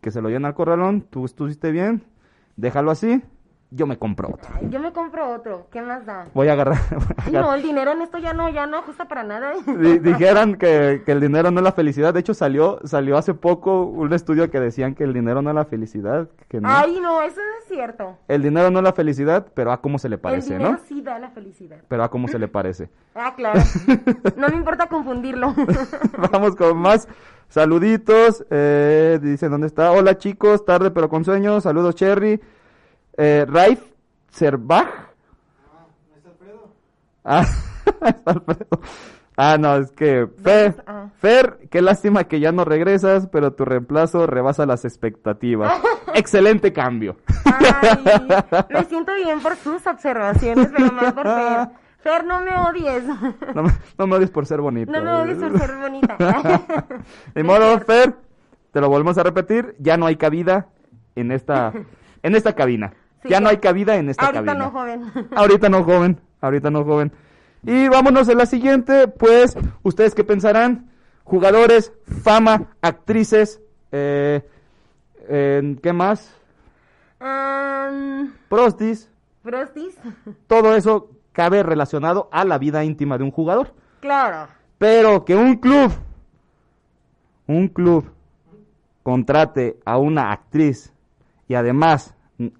D: que se lo llene al corralón, tú estuviste bien, déjalo así, yo me compro otro.
E: Yo me compro otro. ¿Qué más da?
D: Voy a agarrar. voy a agarrar-
E: No, el dinero en esto ya no, ya no ajusta para nada.
D: Di- dijeran que, que el dinero no es la felicidad. De hecho, salió, salió hace poco un estudio que decían que el dinero no es la felicidad. Que no.
E: Ay, no, eso es cierto.
D: El dinero no es la felicidad, pero a cómo se le parece,
E: el dinero
D: ¿no?
E: sí da la felicidad.
D: Pero a cómo se le parece.
E: Ah, claro. No me importa confundirlo.
D: Vamos con más saluditos. Eh, dice, ¿dónde está? Hola chicos, tarde pero con sueño. Saludos Cherry. Eh, Raif Cerbaj. Ah, es Alfredo. Ah, no, es que Fer,
E: Ah.
D: Fer, qué lástima que ya no regresas, pero tu reemplazo rebasa las expectativas. Excelente cambio.
E: Ay, me siento bien por sus observaciones, pero más por Fer. Fer, no me odies.
D: No me, no me odies por ser bonito.
E: No me odies por ser bonita.
D: Ni modo, Fer, te lo volvemos a repetir, ya no hay cabida en esta, en esta cabina.
E: Sí,
D: ya no hay cabida en esta
E: Ahorita
D: cabina.
E: no, joven.
D: Ahorita no, joven. Ahorita no, joven. Y vámonos a la siguiente, pues, ¿ustedes qué pensarán? Jugadores, fama, actrices, eh, ¿qué más?
E: Um,
D: Prostis,
E: Frosties.
D: todo eso cabe relacionado a la vida íntima de un jugador.
E: Claro.
D: Pero que un club, un club, contrate a una actriz y además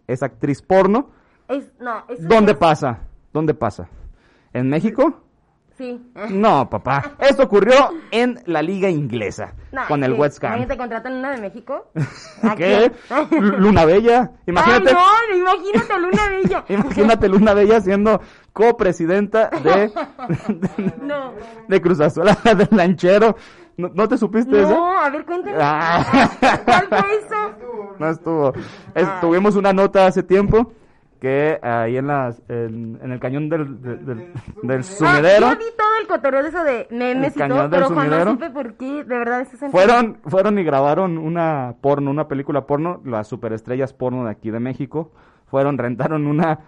D: es actriz porno,
E: Es, no, eso
D: ¿dónde
E: es-
D: pasa? ¿Dónde pasa? ¿En México?
E: Sí.
D: No, papá. Esto ocurrió en la liga inglesa
E: No,
D: con el
E: sí.
D: West Ham.
E: Imagínate, contratan una de México.
D: ¿Qué? Luna Bella. Imagínate,
E: Ay, no, imagínate Luna Bella.
D: imagínate Luna Bella siendo copresidenta de, de,
E: No.
D: de Cruz Azul, del lanchero. ¿No, no te supiste eso?
E: No, a ver, cuéntame.
D: Ah.
E: ¿Cuál fue eso?
D: No estuvo. Es- tuvimos una nota hace tiempo que ahí en, las, en, en el cañón del, del, del- del
E: Ah,
D: sumidero
E: yo vi todo el cotorreo de eso de memes y todo, pero
D: sumidero.
E: supe por qué, de verdad, eso es
D: fueron, fueron y grabaron una porno, una película porno, las superestrellas porno de aquí de México. Fueron, rentaron una,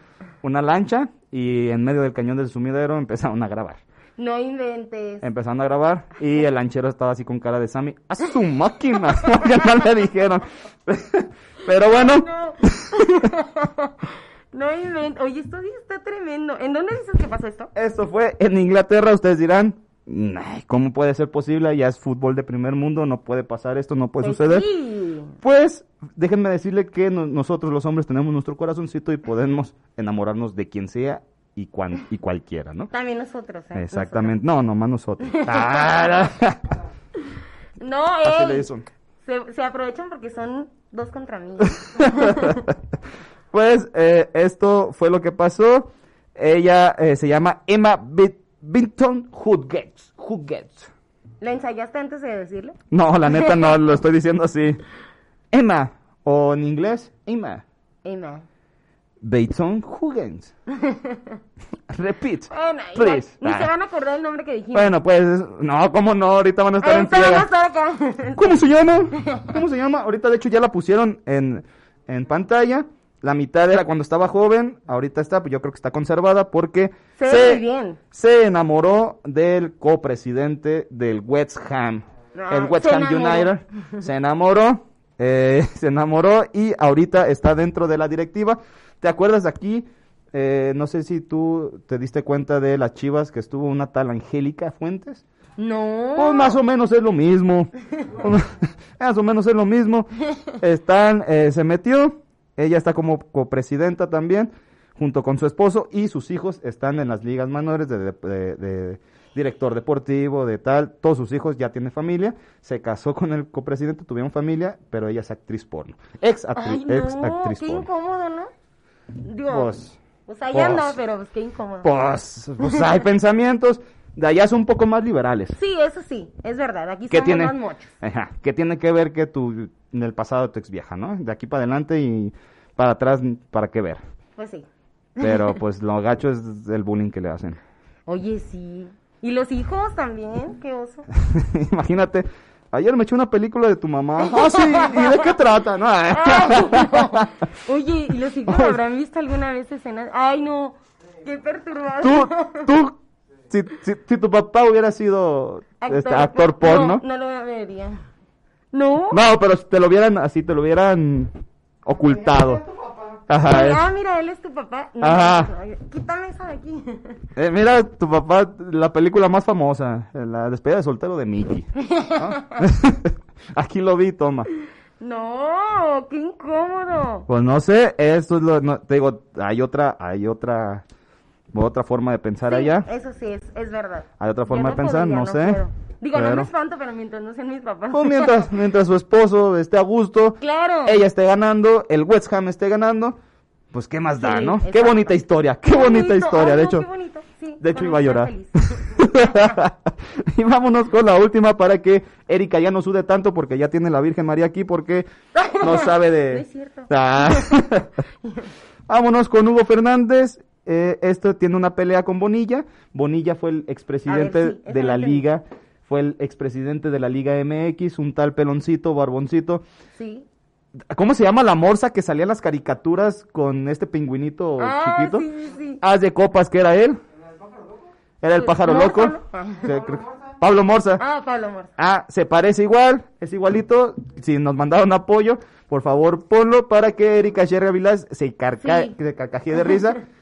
D: una lancha y en medio del cañón del sumidero empezaron a grabar.
E: No inventes.
D: Empezaron a grabar y el lanchero estaba así con cara de Sammy. ¡A su máquina! que no le dijeron. Pero bueno,
E: No. No invento. Oye, esto está tremendo. ¿En dónde dices que pasó esto?
D: Esto fue en Inglaterra, ustedes dirán, "Ay, ¿cómo puede ser posible? Ya es fútbol de primer mundo, no puede pasar esto, no puede
E: Pues
D: suceder.
E: sí.
D: Pues déjenme decirle que no- nosotros los hombres tenemos nuestro corazoncito y podemos enamorarnos de quien sea y, cuan- y cualquiera, ¿no?
E: También nosotros, ¿eh?
D: Exactamente, no, nomás nosotros.
E: Nosotros. No,
D: Así
E: ey,
D: le.
E: Se, se aprovechan porque son dos contra mí.
D: Pues eh, esto fue lo que pasó. Ella eh, se llama Emma Binton Huggetts. Huggetts.
E: ¿Lo ensayaste antes de decirle?
D: No, la neta no, lo estoy diciendo así. Emma, o en inglés, Emma.
E: Emma.
D: Bateson Huggins. Repeat,
E: Bueno, igual, ni
D: Ah.
E: se van a acordar el nombre que dijimos.
D: Bueno, pues, no, ¿cómo no? Ahorita van a estar en
E: van a estar acá.
D: ¿Cómo se llama? ¿Cómo se llama? Ahorita, de hecho, ya la pusieron en, en pantalla. La mitad era cuando estaba joven, ahorita está, pues yo creo que está conservada porque
E: Se bien.
D: enamoró del copresidente del West Ham.
E: Ah,
D: el West Ham
E: enamoró.
D: United se enamoró, eh, se enamoró y ahorita está dentro de la directiva. ¿Te acuerdas aquí? Eh, no sé si tú te diste cuenta de las chivas que estuvo una tal Angélica Fuentes.
E: No.
D: Pues más o menos es lo mismo. más o menos es lo mismo. Están, eh, se metió. Ella está como copresidenta también, junto con su esposo y sus hijos están en las ligas menores de, de- de- de director deportivo, de tal. Todos sus hijos ya tienen familia. Se casó con el copresidente, tuvieron familia, pero ella es actriz porno. Ex actriz,
E: Ay,
D: ex
E: no,
D: actriz
E: qué
D: porno.
E: incómodo, ¿no? Digo,
D: Pues,
E: pues ahí
D: pues,
E: anda, pero pues qué incómodo.
D: pues, pues hay pensamientos. De allá son un poco más liberales.
E: Sí, eso sí, es verdad. Aquí
D: ¿Qué
E: somos
D: tiene?
E: más mochos.
D: Ajá, ¿Qué tiene que ver que tu, en el pasado tu ex vieja, ¿no? De aquí para adelante y para atrás, ¿para qué ver?
E: Pues sí.
D: Pero pues lo gacho es el bullying que le hacen.
E: Oye, sí. ¿Y los hijos también? Qué oso.
D: Imagínate, ayer me eché una película de tu mamá. Ah, sí, ¿y de qué trata? No,
E: Ay, no. Oye, ¿y los hijos habrán visto alguna vez escenas? Ay, no. Qué perturbador.
D: Tú, tú, si, si, si tu papá hubiera sido este, actor porno.
E: No, no lo vería. ¿No?
D: No, pero si te lo hubieran así, te lo hubieran ocultado. Ajá,
E: ah, mira, él es tu papá. No,
D: Ajá.
E: quítame esa de aquí.
D: Eh, mira, tu papá, la película más famosa, la despedida de soltero de Mickey. Aquí lo vi, toma.
E: No, qué incómodo.
D: Pues no sé, esto es lo, no, te digo, hay otra, hay otra, otra forma de pensar
E: Sí,
D: allá.
E: Eso sí, es, es verdad.
D: Hay otra forma de pensar,
E: podría,
D: no sé,
E: puedo. Digo, no me espanto, pero mientras no sean mis papás.
D: Pues mientras, mientras su esposo esté a gusto,
E: Claro.
D: ella esté ganando, el West Ham esté ganando, pues qué más da, ¿no? Qué bonita historia, qué, bonita historia, de
E: no,
D: hecho.
E: qué bonito. Sí,
D: De hecho iba a llorar. y vámonos con la última para que Erika ya no sude tanto porque ya tiene la Virgen María aquí porque no sabe de...
E: No es cierto.
D: Ah. vámonos con Hugo Fernández. Eh, esto tiene una pelea con Bonilla. Bonilla fue el expresidente
E: ver, sí,
D: de la liga. Fue el expresidente de la Liga MX, un tal peloncito, barboncito.
E: Sí.
D: ¿Cómo se llama la morsa que salía en las caricaturas con este pingüinito
E: Ah,
D: chiquito?
E: sí, sí, sí.
D: Haz de copas que era él. Era el pájaro loco.
E: ¿no? Ah.
D: Sí, creo- Pablo Morsa.
E: Ah, Pablo Morza.
D: Ah, se parece igual, es igualito. Si nos mandaron apoyo, por favor ponlo para que Erika Sherry Vilás se, carca
E: Sí.
D: se carcajee de risa.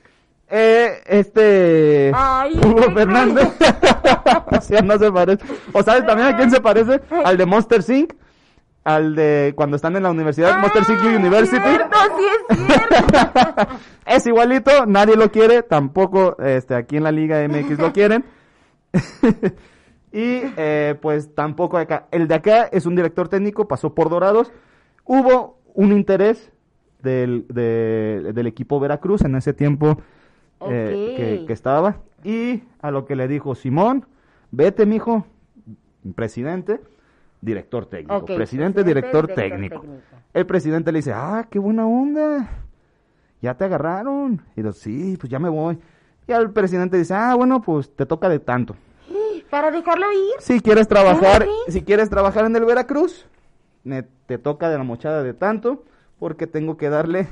D: Eh, este
E: Ay,
D: Hugo Fernández. o sea, no se parece. ¿O sabes también a quién se parece? Al de Monster Inc. Al de cuando están en la universidad, Monster Inc.
E: Ah,
D: University.
E: Cierto, sí es cierto.
D: es igualito, nadie lo quiere, tampoco este, aquí en la Liga MX lo quieren. y eh, pues tampoco acá. El de acá es un director técnico, pasó por Dorados. Hubo un interés del, de- del equipo Veracruz en ese tiempo eh, que, que estaba. Y a lo que le dijo Simón, vete mijo, presidente, director técnico. Presidente,
E: presidente,
D: director,
E: director
D: técnico.
E: técnico.
D: El presidente le dice, ah, qué buena onda. Ya te agarraron. Y yo, sí, pues ya me voy. Y al presidente dice, ah, bueno, pues te toca de tanto.
E: Para dejarlo ir.
D: Si quieres trabajar, si quieres trabajar en el Veracruz, me- te toca de la mochada de tanto, porque tengo que darle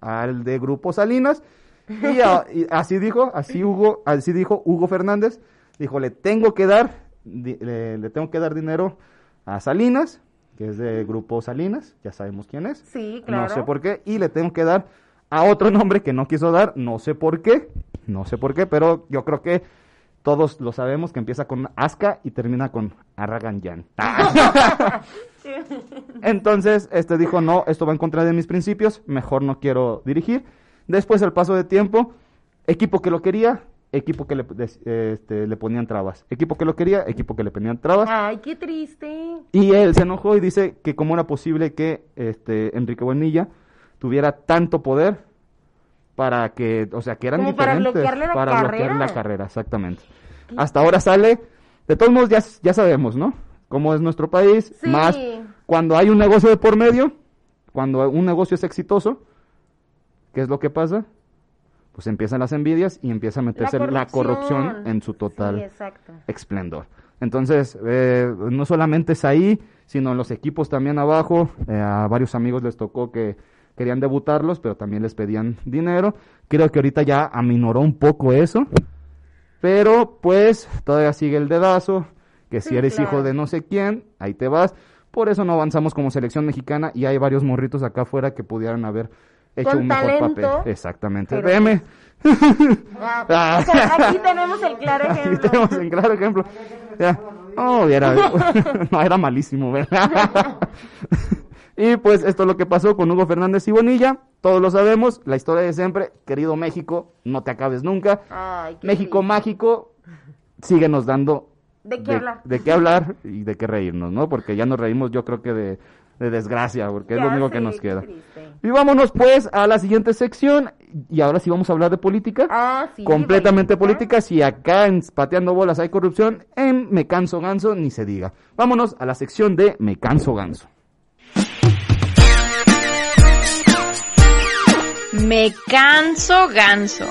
D: al de Grupo Salinas. Y, a- y así dijo, así Hugo, así dijo Hugo Fernández, dijo, le tengo que dar, le, le tengo que dar dinero a Salinas, que es de Grupo Salinas, ya sabemos quién es.
E: Sí, claro.
D: No sé por qué, y le tengo que dar a otro nombre que no quiso dar, no sé por qué, no sé por qué, pero yo creo que todos lo sabemos que empieza con Aska y termina con Arraganyan. Entonces, este dijo, no, esto va en contra de mis principios, mejor no quiero dirigir. Después, el paso de tiempo, equipo que lo quería, equipo que le, este, le ponían trabas. Equipo que lo quería, equipo que le ponían trabas.
E: Ay, qué triste.
D: Y él se enojó y dice que cómo era posible que este Enrique Buenilla tuviera tanto poder para que, o sea, que eran
E: Como para
D: diferentes
E: bloquearle la
D: para bloquearle
E: carrera.
D: la carrera, exactamente. Hasta ahora sale, de todos modos ya, ya sabemos, ¿no? Cómo es nuestro país,
E: Sí.
D: más cuando hay un negocio de por medio, cuando un negocio es exitoso, ¿qué es lo que pasa? Pues empiezan las envidias y empieza a meterse la corrupción, en su total
E: Sí,
D: esplendor. Entonces, eh, no solamente es ahí, sino en los equipos también abajo. Eh, a varios amigos les tocó que querían debutarlos, pero también les pedían dinero. Creo que ahorita ya aminoró un poco eso. Pero pues todavía sigue el dedazo, que si eres
E: claro.
D: hijo de no sé quién, ahí te vas. Por eso no avanzamos como selección mexicana y hay varios morritos acá afuera que pudieran haber hecho
E: Con
D: un mejor
E: talento,
D: papel. Exactamente.
E: pero-
D: Veme.
E: Ah,
D: Ah.
E: o sea, aquí tenemos el claro
D: Aquí
E: ejemplo.
D: tenemos en claro ejemplo. Ya. Oh, era, no, era malísimo, ¿verdad? y pues esto es lo que pasó con Hugo Fernández y Bonilla. Todos lo sabemos, la historia de siempre. Querido México, no te acabes nunca.
E: Ay,
D: México
E: triste.
D: mágico, síguenos dando
E: ¿De qué hablar?
D: de qué hablar y de qué reírnos, ¿no? Porque ya nos reímos yo creo que de, de desgracia, porque es lo único que nos queda.
E: triste.
D: Y vámonos pues a la siguiente sección. Y ahora sí vamos a hablar de política
E: Ah, sí.
D: completamente
E: política.
D: política. Si acá en Pateando Bolas hay corrupción, en Me Canso Ganso ni se diga. Vámonos a la sección de Me Canso Ganso.
B: Me canso ganso.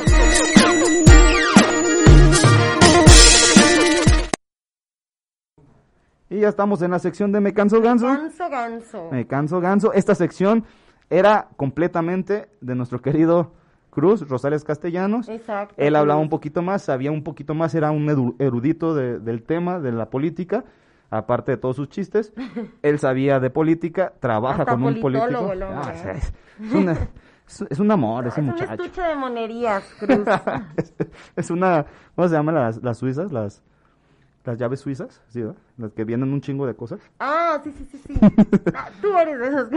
D: Y ya estamos en la sección de Me Canso Ganso.
E: Ganso, ganso.
D: Me Canso Ganso. Esta sección era completamente de nuestro querido Cruz, Rosales Castellanos.
E: Exacto.
D: Él hablaba un poquito más, sabía un poquito más, era un erudito de- del tema, de la política, aparte de todos sus chistes. Él sabía de política, trabaja
E: Hasta
D: con un político. Ah,
E: ¿eh?
D: es, es una- es- es un amor ese
E: Es un
D: muchacho.
E: estuche de monerías, Cruz.
D: es, es una, ¿cómo se llaman las, las suizas? Las, las llaves suizas, ¿sí, verdad? Las que vienen un chingo de cosas.
E: ah, sí, sí, sí, sí. Ah, tú eres de esos.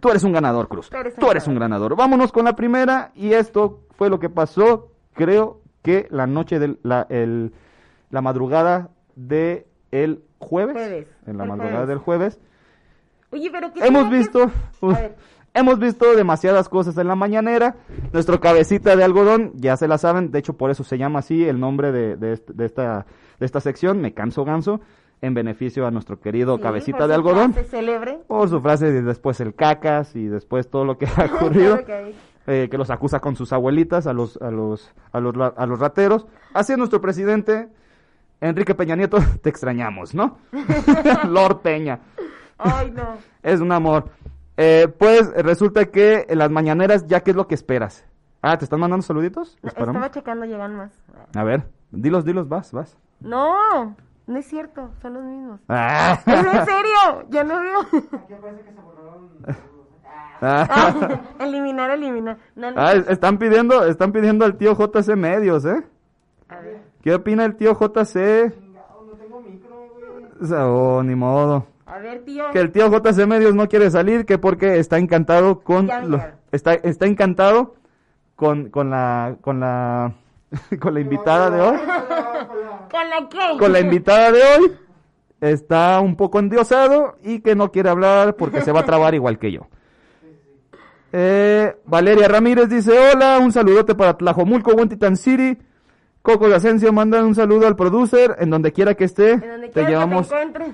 D: Tú eres un ganador, Cruz.
E: Tú eres un
D: Tú eres un ganador. Vámonos con la primera y esto fue lo que pasó, creo que la noche del la, el, la madrugada de el jueves,
E: Jueves,
D: en la
E: el
D: madrugada
E: jueves.
D: del jueves.
E: Oye, pero que
D: Hemos
E: que-
D: visto
E: A ver.
D: Hemos visto demasiadas cosas en la mañanera. Nuestro cabecita de algodón, ya se la saben, de hecho por eso se llama así el nombre de, de, de esta de esta sección, Me canso ganso, en beneficio a nuestro querido
E: Sí,
D: cabecita de algodón.
E: frase célebre.
D: Por su frase de después el cacas y después todo lo que ha ocurrido. Eh, que los acusa con sus abuelitas a los, a los, a los, a los rateros. Así es nuestro presidente, Enrique Peña Nieto, te extrañamos, ¿no? Lord Peña,
E: Ay, no.
D: es un amor. Eh, pues resulta que en las mañaneras, ya qué es lo que esperas. Ah, ¿te están mandando saluditos? Esperamos.
E: Estaba checando, llegan más.
D: A ver, dilos, dilos, vas, vas.
E: No, no es cierto, son los mismos.
D: Ah.
E: ¿Es en serio? Ya no veo.
D: Ah.
E: Ah, eliminar, eliminar. No, no.
D: Ah, es- están pidiendo, están pidiendo al tío JC Medios, ¿eh?
E: A ver.
D: ¿Qué opina el tío JC? O sea, Oh, ni modo.
E: A ver, tío.
D: Que el tío JC Medios no quiere salir, que porque está encantado con lo- está, está encantado con, con la con la con la invitada de hoy.
E: ¿Con la qué?
D: Con la invitada de hoy está un poco endiosado y que no quiere hablar porque se va a trabar igual que yo. Eh, Valeria Ramírez dice, hola, un saludote para Tlajomulco, Huentitan City. Coco de Asensio manda un saludo al producer, en donde quiera que esté. te llevamos,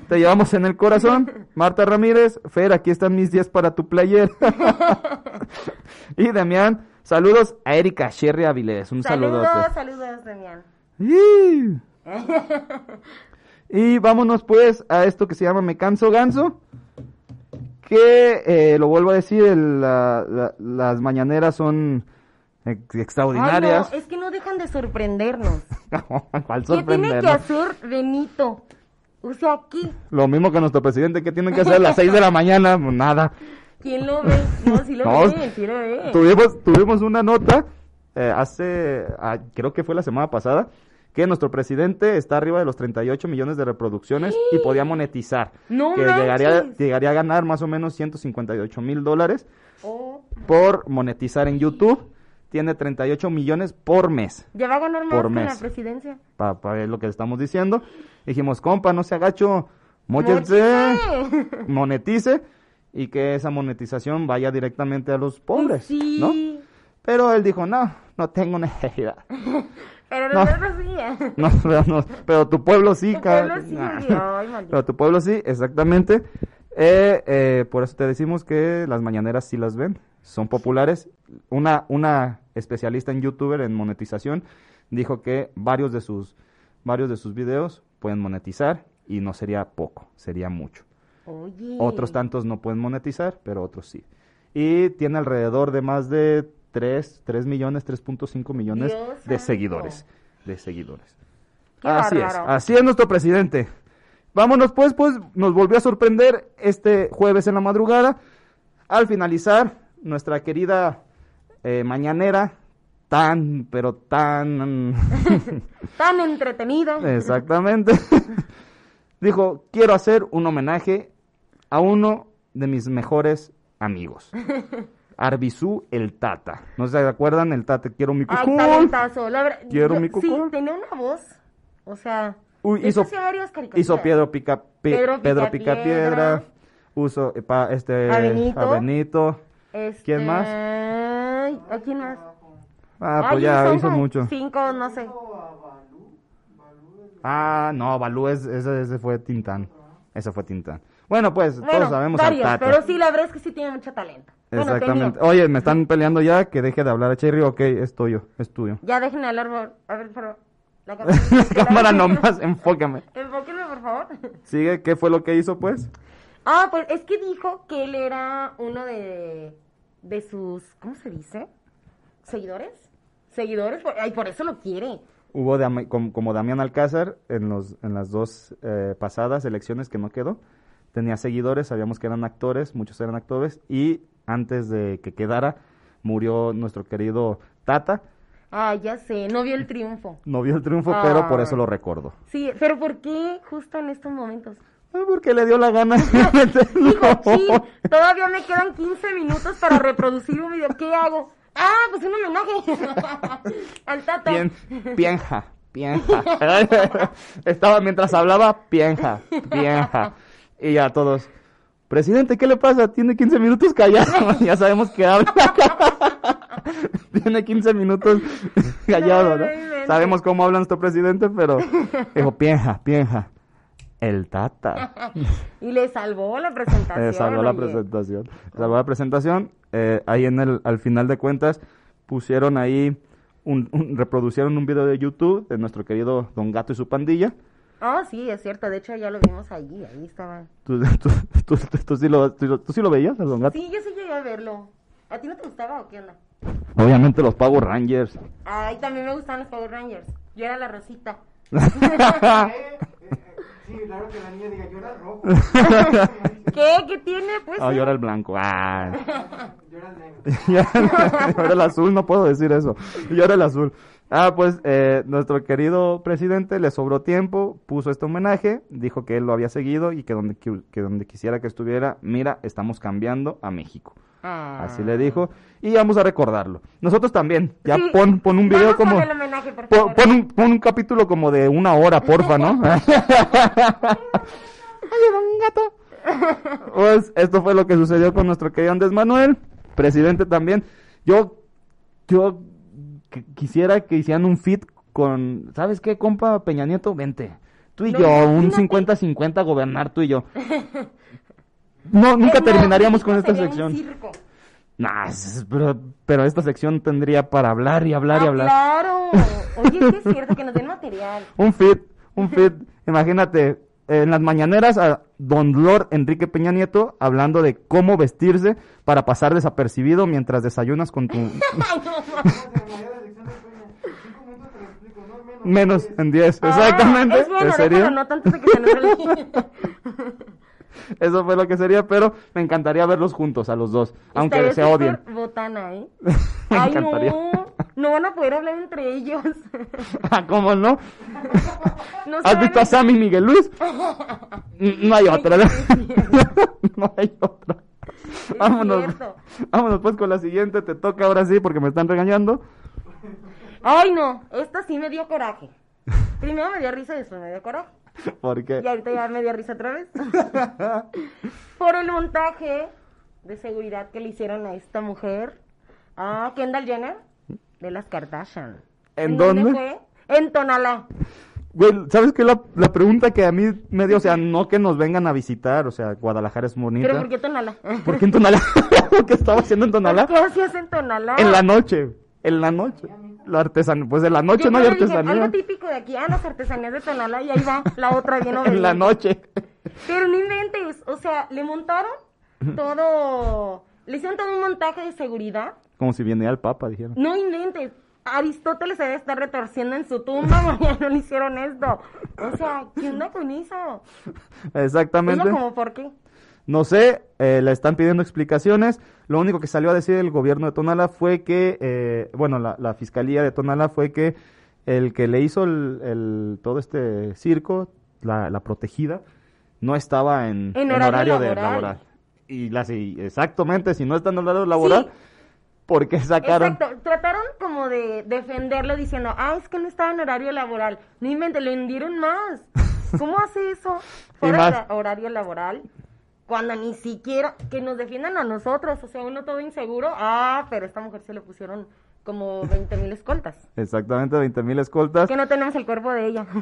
D: te llevamos en el corazón. Marta Ramírez, Fer, aquí están mis 10 para tu player. y Damián, saludos a Erika Sherry Avilés, un
E: Saludos,
D: saludote.
E: saludos, Damián.
D: ¡Y! Y vámonos pues a esto que se llama Me Canso Ganso. Que eh, lo vuelvo a decir, el- la- la- las mañaneras son ex- extraordinarias.
E: Ay, no, es que no dejan de sorprendernos.
D: ¿Cuál
E: ¿Qué tiene que
D: sorprendernos?
E: hacer Benito? O sea, aquí.
D: Lo mismo que nuestro presidente, que tiene que hacer a las 6 de la mañana? Pues nada.
E: ¿Quién lo ve? No, sí lo
D: No,
E: ve, sí lo ve.
D: Tuvimos, tuvimos una nota eh, hace, ah, creo que fue la semana pasada, que nuestro presidente está arriba de los 38 millones de reproducciones y podía monetizar.
E: ¡No
D: que llegaría, llegaría a ganar más o menos 158 mil dólares
E: Oh,
D: por monetizar en YouTube. Tiene 38 millones por mes.
E: ya va a ganar más
D: Por
E: con la
D: mes.
E: presidencia.
D: Para ver lo que estamos diciendo. Dijimos, compa, no se agacho, monetice y que esa monetización vaya directamente a los pobres,
E: Sí.
D: ¿no? Pero él dijo, no, no tengo necesidad.
E: Pero
D: No.
E: no hacía.
D: No, pero, no, pero tu pueblo sí,
E: Tu
D: ca-
E: pueblo sí,
D: Nah. Pero tu pueblo sí, exactamente. Eh, eh, por eso te decimos que las mañaneras sí las ven, son populares. Una, una especialista en youtuber en monetización dijo que varios de sus varios de sus videos pueden monetizar y no sería poco, sería mucho.
E: Oye.
D: Otros tantos no pueden monetizar, pero otros sí. Y tiene alrededor de más de 3, 3 millones, 3.5 millones
E: Dios
D: de
E: santo.
D: seguidores. De seguidores.
E: Qué
D: así es, así es nuestro presidente. Vámonos pues, pues nos volvió a sorprender este jueves en la madrugada. Al finalizar, nuestra querida eh, mañanera, tan, pero tan...
E: Tan entretenido.
D: Exactamente. Dijo, quiero hacer un homenaje a uno de mis mejores amigos. Arbizú el Tata. ¿No se acuerdan? El Tata, quiero mi
E: verdad,
D: Quiero
E: yo-
D: mi
E: Sí,
D: cucún.
E: tenía una voz. O sea.
D: Uy, hizo, hizo Pedro Pica, Pi-
E: Pedro
D: Pedro
E: Picapiedra.
D: Picapiedra. Uso eh, pa- este,
E: A Benito. Este,
D: ¿Quién más?
E: ay, ¿A quién más?
D: Ah,
E: Ay,
D: pues ya
E: son
D: hizo mucho.
E: Cinco, no sé.
D: Ah, no, Balú, es- ese, ese fue Tintán. Ese fue Tintán. Bueno, pues
E: Bueno,
D: todos sabemos
E: varios,
D: Tata.
E: pero sí, la verdad es que sí tiene mucho talento. Bueno,
D: Exactamente.
E: tenía.
D: Oye, me están peleando ya, que deje de hablar a Cherry. Ok, es tuyo, es tuyo.
E: Ya déjenme hablar, por- a ver, por la cámara.
D: Cámara nomás, enfócame.
E: Enfóquenme, por favor.
D: Sigue, ¿qué fue lo que hizo, pues?
E: Ah, pues es que dijo que él era uno de, de sus, ¿cómo se dice? ¿Seguidores? ¿Seguidores? Por- Ay, por eso lo quiere.
D: Hubo como, como Damián Alcázar en, los, en las dos eh, pasadas elecciones que no quedó. Tenía seguidores, sabíamos que eran actores, muchos eran actores. Y antes de que quedara, murió nuestro querido Tata.
E: Ah, ya sé, no vio el triunfo.
D: No vio el triunfo, pero por
E: Ah.
D: eso lo recuerdo.
E: Sí, pero ¿por qué justo en estos momentos?
D: Ah, Porque le dio la gana.
E: Dijo, sí, todavía me quedan 15 minutos para reproducir un video. ¿Qué hago? Ah, pues un homenaje al Tata.
D: Bien, pienja, pienja. Estaba mientras hablaba, pienja, pienja. Y ya todos, presidente, ¿qué le pasa? Tiene 15 minutos callado. ya sabemos que habla. Tiene 15 minutos callado, ¿no? Sabemos cómo habla nuestro presidente, pero dijo, pienja, pienja. El tata.
E: Y le salvó la presentación.
D: Eh, salvó la presentación. Salvó la presentación. Eh, ahí en el, al final de cuentas, pusieron ahí, un, un- reproducieron un video de YouTube de nuestro querido Don Gato y su pandilla.
E: Ah, sí, es cierto. De hecho, ya lo vimos allí. Ahí estaba.
D: ¿Tú, tú, tú- tú- sí, lo, tú- tú sí lo veías, Don Gato?
E: Sí, yo sí llegué a verlo. ¿A ti no te gustaba o qué onda?
D: Obviamente los Power Rangers.
E: Ay, también me gustaban los Power Rangers. Yo era la Rosita.
G: Sí, claro que la niña diga, yo era rojo.
E: ¿Qué? ¿Qué tiene? Pues
D: No, yo era el blanco. Ah.
G: Yo era negro.
D: yo era el azul, no puedo decir eso. Yo era el azul. Ah, pues eh, nuestro querido presidente le sobró tiempo, puso este homenaje, dijo que él lo había seguido y que donde, que donde quisiera que estuviera, mira, estamos cambiando a México.
E: Ah.
D: Así le dijo. Y vamos a recordarlo. Nosotros también. Ya
E: Sí.
D: pon, pon un video
E: Vamos
D: como...
E: el homenaje, por
D: Pon,
E: favor.
D: pon un, pon un capítulo como de una hora, porfa, ¿no? Oye, don gato. Pues esto fue lo que sucedió con nuestro querido Andrés Manuel, presidente también. Yo, yo qu- quisiera que hicieran un fit con, ¿sabes qué, compa Peña Nieto? Vente. Tú y
E: No,
D: yo, un
E: imagínate.
D: 50-50 gobernar tú y yo. No, nunca
E: Es
D: terminaríamos con esta
E: un
D: sección. Nah, es- pero, pero esta sección tendría para hablar y hablar y
E: Ah,
D: hablar.
E: claro. Oye, sí es cierto que nos den material.
D: Un fit, un fit. Imagínate, eh, en las mañaneras a Don Lord Enrique Peña Nieto hablando de cómo vestirse para pasar desapercibido mientras desayunas con tu...
G: Vamos a terminar la sección de Peña. Cinco minutos te lo explico, no menos.
D: En 10,
E: Ah,
D: exactamente.
E: Es bueno,
D: ¿En serio?
E: déjalo, no tanto de que se nos olvide.
D: Eso fue lo que sería, pero me encantaría verlos juntos, a los dos, aunque se odien.
E: botana, ¿eh?
D: Me
E: Ay,
D: encantaría.
E: no. No van a poder hablar entre ellos.
D: Ah, ¿Cómo no?
E: No
D: ¿Has visto a Sammy y Miguel Luis? No hay otra, ¿no? hay otra. Vámonos. Vámonos pues con la siguiente, te toca ahora sí porque me están regañando.
E: Ay, no. Esta sí me dio coraje. Primero me dio risa y después me dio coraje.
D: Porque
E: Y ahorita ya me dio risa otra vez. Por el montaje de seguridad que le hicieron a esta mujer, a Kendall Jenner, de las Kardashian.
D: ¿En dónde?
E: fue? En Tonalá.
D: Güey, ¿sabes qué? La, la pregunta que a mí me dio, o sea, no que nos vengan a visitar, o sea, Guadalajara es bonita.
E: ¿Pero por qué Tonalá?
D: ¿Por qué en Tonalá? ¿Qué estaba haciendo en Tonalá?
E: ¿Qué hacías en Tonalá?
D: En la noche, en la noche. La artesanía, pues en la noche
E: Yo
D: no hay
E: que dije,
D: artesanía.
E: Algo típico de aquí, ah, las artesanías de Tonalá, y ahí va la otra bien
D: En la noche.
E: Pero no inventes, o sea, le montaron todo, le hicieron todo un montaje de seguridad.
D: Como si viniera el Papa, dijeron.
E: No inventes, Aristóteles se debe estar retorciendo en su tumba porque no le hicieron esto. O sea, ¿qué onda con eso?
D: Exactamente.
E: ¿Eso como por qué?
D: No sé, eh, le están pidiendo explicaciones. Lo único que salió a decir el gobierno de Tonala fue que, eh, bueno, la, la fiscalía de Tonala fue que el que le hizo el, el- todo este circo, la, la protegida, no estaba en,
E: En
D: en
E: horario
D: de
E: laboral.
D: laboral. Y la, sí, exactamente, si no está en horario laboral,
E: Sí.
D: ¿por qué sacaron?
E: Exacto, trataron como de defenderlo diciendo, ah, es que no estaba en horario laboral. No inventes, lo hundieron más. ¿Cómo hace eso?
D: Y
E: Fuera de horario laboral. Cuando ni siquiera, que nos defiendan a nosotros, o sea, uno todo inseguro. Ah, pero esta mujer se le pusieron como 20 mil escoltas.
D: Exactamente, 20 mil escoltas.
E: Que no tenemos el cuerpo de ella.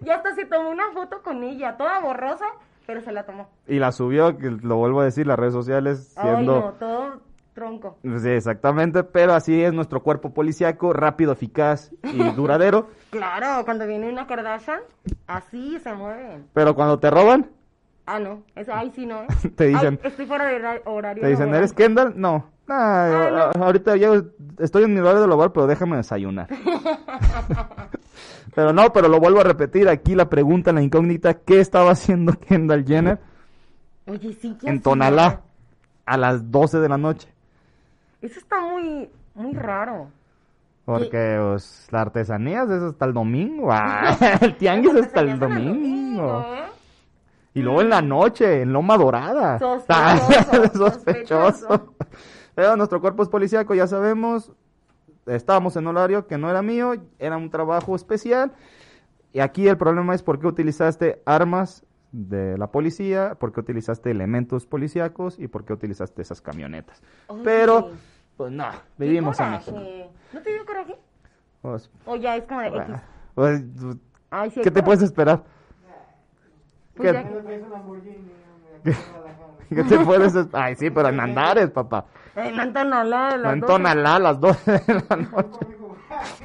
E: Ya hasta se tomó una foto con ella, toda borrosa, pero se la tomó.
D: Y la subió, que lo vuelvo a decir, las redes sociales
E: Ay,
D: siendo...
E: no, todo tronco.
D: Sí, exactamente, pero así es nuestro cuerpo policíaco, rápido, eficaz y duradero.
E: Claro, cuando viene una Kardashian, así se mueven.
D: Pero cuando te roban,
E: Ah, no, eso, ay, sí, no. ¿eh?
D: Te dicen-
E: Ay, estoy fuera de hora- horario.
D: te dicen,
E: laboral.
D: ¿eres Kendall? No. Ah,
E: Ah, no.
D: ahorita estoy en mi horario de laboral, pero déjame desayunar. pero no, pero lo vuelvo a repetir, aquí la pregunta, la incógnita, ¿qué estaba haciendo Kendall Jenner
E: Oye, sí, ¿qué
D: en? Tonalá a las 12 de la noche?
E: Eso está muy, muy raro.
D: Porque pues, la artesanía es hasta el domingo. Ah, el tianguis
E: Las
D: hasta el domingo.
E: ¿eh?
D: Y luego en la noche, en Loma Dorada.
E: Sospechoso, sospechoso.
D: Pero nuestro cuerpo es policíaco, ya sabemos. Estábamos en horario que no era mío, era un trabajo especial. Y aquí el problema es por qué utilizaste armas de la policía, por qué utilizaste elementos policíacos y por qué utilizaste esas camionetas. Pero, pues no, vivimos en. México.
E: ¿No te dio coraje?
D: Pues,
E: O ya es como de X.
D: bueno, pues,
E: Ay, sí,
D: ¿Qué te puedes esperar?
E: Pues
D: ¿Qué-. ¿Qué te puedes es- Ay, sí, pero en Andares, papá.
E: En Antonalá,
D: No en Tonalá a las 12 de la noche.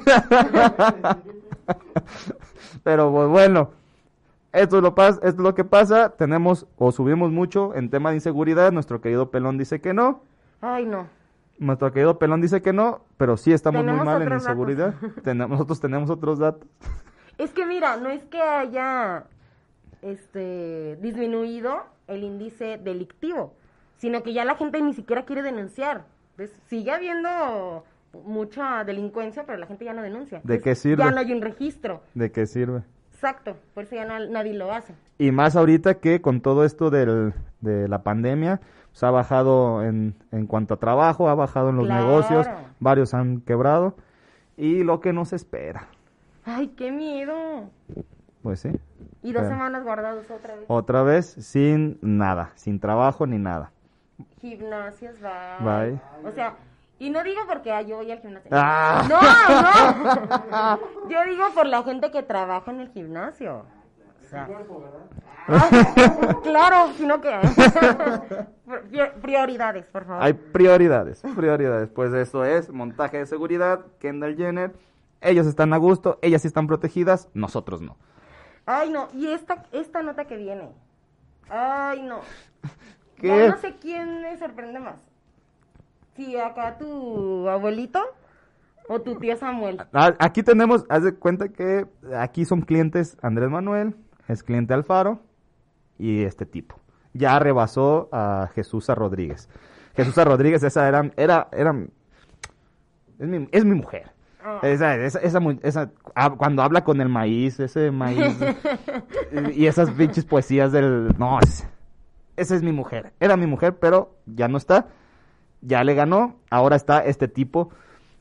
D: Pero pues bueno, esto es, lo pas- esto es lo que pasa. Tenemos o subimos mucho en tema de inseguridad. Nuestro querido Pelón dice que no.
E: Ay, no.
D: Nuestro querido Pelón dice que no, pero sí estamos muy mal en inseguridad. Tenemos- nosotros tenemos otros datos.
E: Es que mira, no es que haya este disminuido el índice delictivo, sino que ya la gente ni siquiera quiere denunciar. Sigue habiendo mucha delincuencia, pero la gente ya no denuncia.
D: ¿De
E: Entonces,
D: qué sirve?
E: Ya no hay un registro.
D: ¿De qué sirve?
E: Exacto, por eso ya no- nadie lo hace.
D: Y más ahorita que con todo esto del, de la pandemia, pues ha bajado en, en cuanto a trabajo, ha bajado en los
E: Claro.
D: negocios, varios han quebrado. Y lo que nos espera,
E: Ay, qué miedo.
D: pues sí.
E: Y dos
D: Pero-
E: semanas guardados otra vez.
D: Otra vez sin nada, sin trabajo ni nada.
E: Gimnasios, bye.
D: Bye.
E: O sea, y no digo porque ah, yo voy al gimnasio.
D: Ah.
E: No, no. Yo digo por la gente que trabaja en el gimnasio. O sea, Ah, claro, sino que Pri- prioridades, por favor.
D: Hay prioridades, prioridades. Pues esto es montaje de seguridad, Kendall Jenner. Ellos están a gusto, ellas sí están protegidas, nosotros no.
E: Ay, no, y esta esta nota que viene. Ay, no.
D: ¿Qué?
E: Ya no sé quién me sorprende más. Si acá tu abuelito o tu tío Samuel.
D: Ah, Aquí tenemos, haz de cuenta que aquí son clientes Andrés Manuel, es cliente Alfaro y este tipo. Ya rebasó a Jesús a Rodríguez. Jesús a Rodríguez, esa era, era, era, es mi, es mi mujer. Esa, esa, esa, esa- ah, cuando habla con el maíz, ese maíz, y esas pinches poesías del, no, es- esa es mi mujer. Era mi mujer, pero ya no está. Ya le ganó. Ahora está este tipo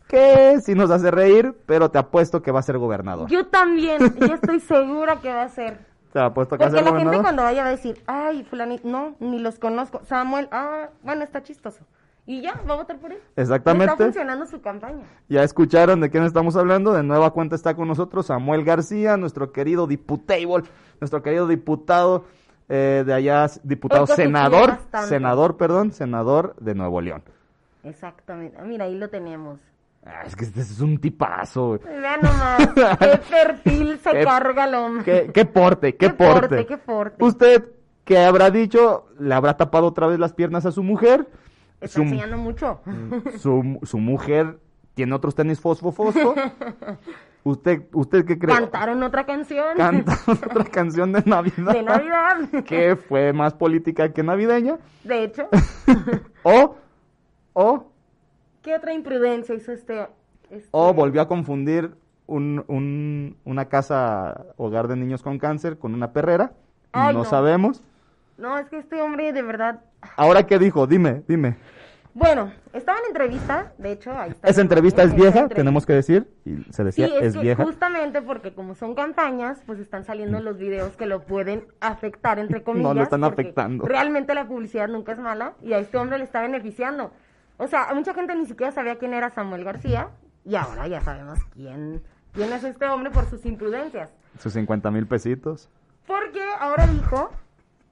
D: que sí nos hace reír, pero te apuesto que va a ser gobernador.
E: Yo también, yo estoy segura que va a ser.
D: Te apuesto que va a
E: Porque
D: ser
E: la gente cuando vaya va a decir, ay, fulanito, no, ni los conozco. Samuel, ah, bueno, está chistoso. Y ya, va a votar por él.
D: Exactamente.
E: Está funcionando su campaña.
D: Ya escucharon de quién estamos hablando. De nueva cuenta está con nosotros Samuel García, nuestro querido diputable, nuestro querido diputado eh, de allá, diputado senador, senador, perdón, senador de Nuevo León.
E: Exactamente. Ah, Mira, ahí lo tenemos.
D: Ah, es que este es un tipazo.
E: Vean nomás, qué perfil se
D: Qué-
E: carga el hombre.
D: ¿Qué, qué porte, qué,
E: Qué porte,
D: porte.
E: qué porte.
D: Usted, ¿qué habrá dicho? ¿Le habrá tapado otra vez las piernas a su mujer?
E: Está
D: Su,
E: enseñando mucho.
D: su, su mujer tiene otros tenis fosfo fosfo. ¿Usted, usted qué cree?
E: Cantaron otra canción.
D: Canta otra canción de Navidad.
E: De Navidad.
D: Que fue más política que navideña.
E: De hecho,
D: O, o,
E: ¿qué otra imprudencia hizo este? este-
D: o volvió a confundir un, un- una casa hogar de niños con cáncer con una perrera.
E: Ay,
D: no,
E: no.
D: sabemos.
E: No, es que este hombre de verdad.
D: Ahora, ¿qué dijo? Dime, dime.
E: Bueno, estaba en entrevista, de hecho, ahí está.
D: Esa entrevista es vieja,
E: entrevista.
D: tenemos que decir. Y se
E: Sí,
D: decía,
E: es,
D: es,
E: que
D: vieja.
E: justamente porque como son campañas, pues están saliendo los videos que lo pueden afectar, entre comillas.
D: lo están afectando.
E: Realmente la publicidad nunca es mala y a este hombre le está beneficiando. O sea, mucha gente ni siquiera sabía quién era Samuel García y ahora ya sabemos quién, quién es este hombre por sus imprudencias.
D: Sus 50 mil pesitos.
E: Porque ahora dijo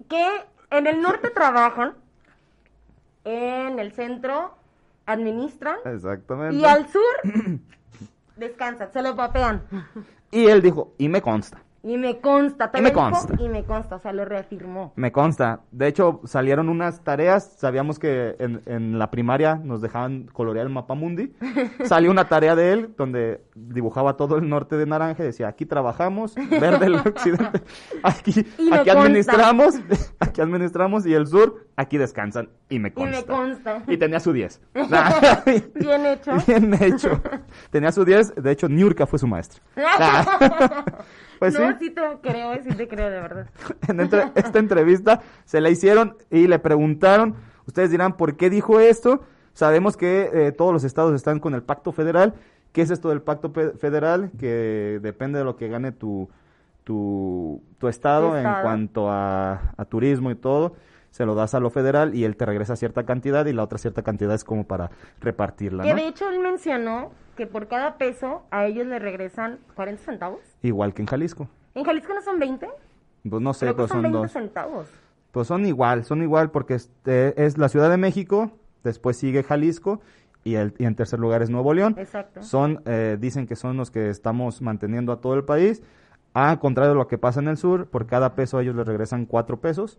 E: que en el norte trabajan, en el centro administran
D: Exactamente.
E: y al sur descansan, se lo papean.
D: Y él dijo, y me consta.
E: Y me consta,
D: Y me consta.
E: y me consta, o sea, lo reafirmó.
D: Me consta. De hecho, salieron unas tareas. Sabíamos que en, en la primaria nos dejaban colorear el mapa mundi. Salió una tarea de él donde dibujaba todo el norte de naranja y decía, aquí trabajamos, verde el occidente, aquí,
E: Y
D: aquí administramos, aquí administramos y el sur, aquí descansan. Y me
E: Y
D: consta.
E: me consta.
D: Y tenía su 10.
E: Bien hecho.
D: Bien hecho. Tenía su 10. De hecho, Niurka fue su maestra. Pues
E: no, sí te creo, sí te creo, de verdad.
D: en entre- esta entrevista se la hicieron y le preguntaron, ustedes dirán, ¿por qué dijo esto? Sabemos que eh, todos los estados están con el pacto federal. ¿Qué es esto del pacto fe- federal? Que depende de lo que gane tu, tu, tu estado, en cuanto a, a turismo y todo. Se lo das a lo federal y él te regresa cierta cantidad y la otra cierta cantidad es como para repartirla,
E: Que
D: ¿no?
E: de hecho él mencionó que por cada peso a ellos le regresan 40 centavos.
D: Igual que en Jalisco.
E: ¿En Jalisco no son 20?
D: Pues no sé,
E: Creo que
D: pero
E: son
D: son
E: 20
D: dos.
E: centavos.
D: Pues son igual, son igual porque este es la Ciudad de México, después sigue Jalisco y, el, y en tercer lugar es Nuevo León.
E: Exacto.
D: Son, eh, dicen que son los que estamos manteniendo a todo el país. A contrario de lo que pasa en el sur, por cada peso a ellos les regresan cuatro pesos.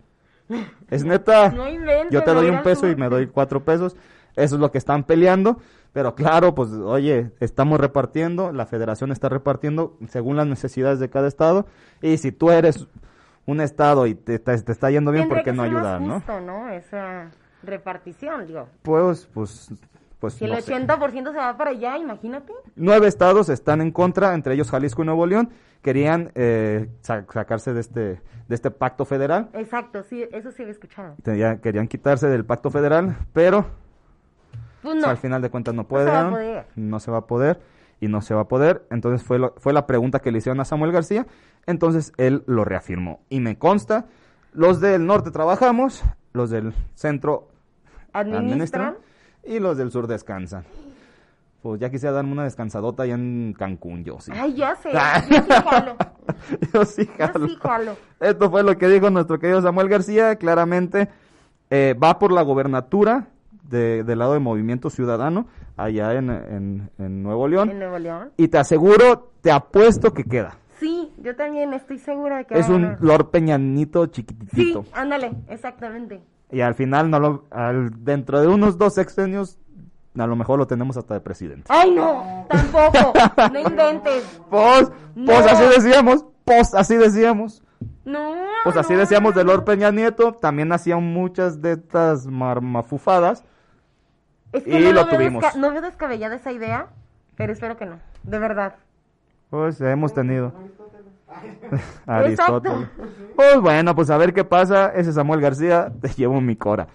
D: Es neta.
E: No
D: Yo te doy un peso y me doy cuatro pesos. Eso es lo que están peleando. Pero claro, pues oye, estamos repartiendo, la federación está repartiendo según las necesidades de cada estado. Y si tú eres un estado y te, te- te está yendo bien, ¿por qué no
E: más
D: ayudar, no?
E: justo, ¿no? Esa repartición, digo.
D: Pues, pues, pues
E: Si el
D: no sé.
E: 80% se va para allá, imagínate.
D: Nueve estados están en contra, entre ellos Jalisco y Nuevo León. Querían eh, sa- sacarse de este, de este pacto federal.
E: Exacto, sí, eso sí había escuchado.
D: Tenía- querían quitarse del pacto federal, pero
E: Pues no.
D: al final de cuentas no
E: se va a
D: pueden.
E: poder.
D: No se va a poder y no se va a poder. Entonces fue, lo- fue la pregunta que le hicieron a Samuel García. Entonces él lo reafirmó. Y me consta, los del norte trabajamos, los del centro
E: Administran.
D: y los del sur descansan. Pues ya quisiera darme una descansadota allá en Cancún, yo sí.
E: Ay, ya sé. Yo sí jalo.
D: yo sí
E: Yo
D: jalo.
E: sí jalo.
D: Esto fue lo que dijo nuestro querido Samuel García. Claramente eh, va por la gobernatura de- del lado de Movimiento Ciudadano, allá en, en- en Nuevo León.
E: En Nuevo León.
D: Y te aseguro, te apuesto que queda.
E: Sí, yo también estoy segura de que
D: Es un. Lord Peñanito
E: Sí,
D: chiquitito.
E: ándale, exactamente.
D: Y al final, no lo, al- dentro de unos dos sexenios, a lo mejor lo tenemos hasta de presidente.
E: Ay, no, tampoco. No inventes.
D: Pues,
E: No.
D: pues así decíamos, pues así decíamos.
E: No.
D: Pues así
E: no,
D: decíamos de
E: no.
D: Lord Peña Nieto, también hacían muchas de estas marmafufadas.
E: Es
D: Y lo
E: veo
D: tuvimos.
E: no veo descabellada esa idea, pero espero que no. De verdad.
D: Pues hemos tenido. Aristóteles. Pues bueno, pues a ver qué pasa. Ese Samuel García, te llevo mi cora.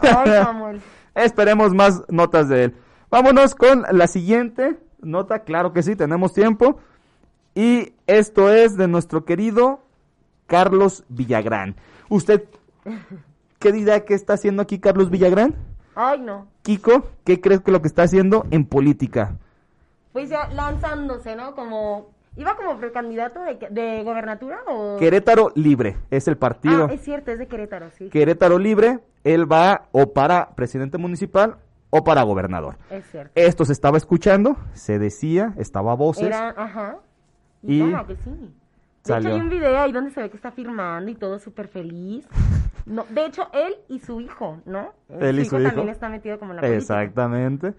E: Ay, Samuel.
D: Esperemos más notas de él. Vámonos con la siguiente nota. Claro que sí, tenemos tiempo. Y esto es de nuestro querido Carlos Villagrán. ¿Usted qué dirá que está haciendo aquí Carlos Villagrán?
E: Ay, no.
D: Kiko, ¿qué crees que lo que está haciendo en política?
E: Pues ya lanzándose, ¿no? Como. ¿Iba como precandidato de, de gobernatura o.?
D: Querétaro Libre es el partido.
E: Ah, es cierto, es de Querétaro, sí.
D: Querétaro Libre, él va o para presidente municipal o para gobernador.
E: Es cierto.
D: Esto se estaba escuchando, se decía, estaba a voces.
E: Era, ajá.
D: Y
E: Y, toma, que sí. De
D: salió.
E: hecho, hay un video ahí donde se ve que está firmando y todo súper feliz. No, de hecho, él y su hijo, ¿no?
D: Él y su hijo.
E: también está metido como en la política.
D: Exactamente.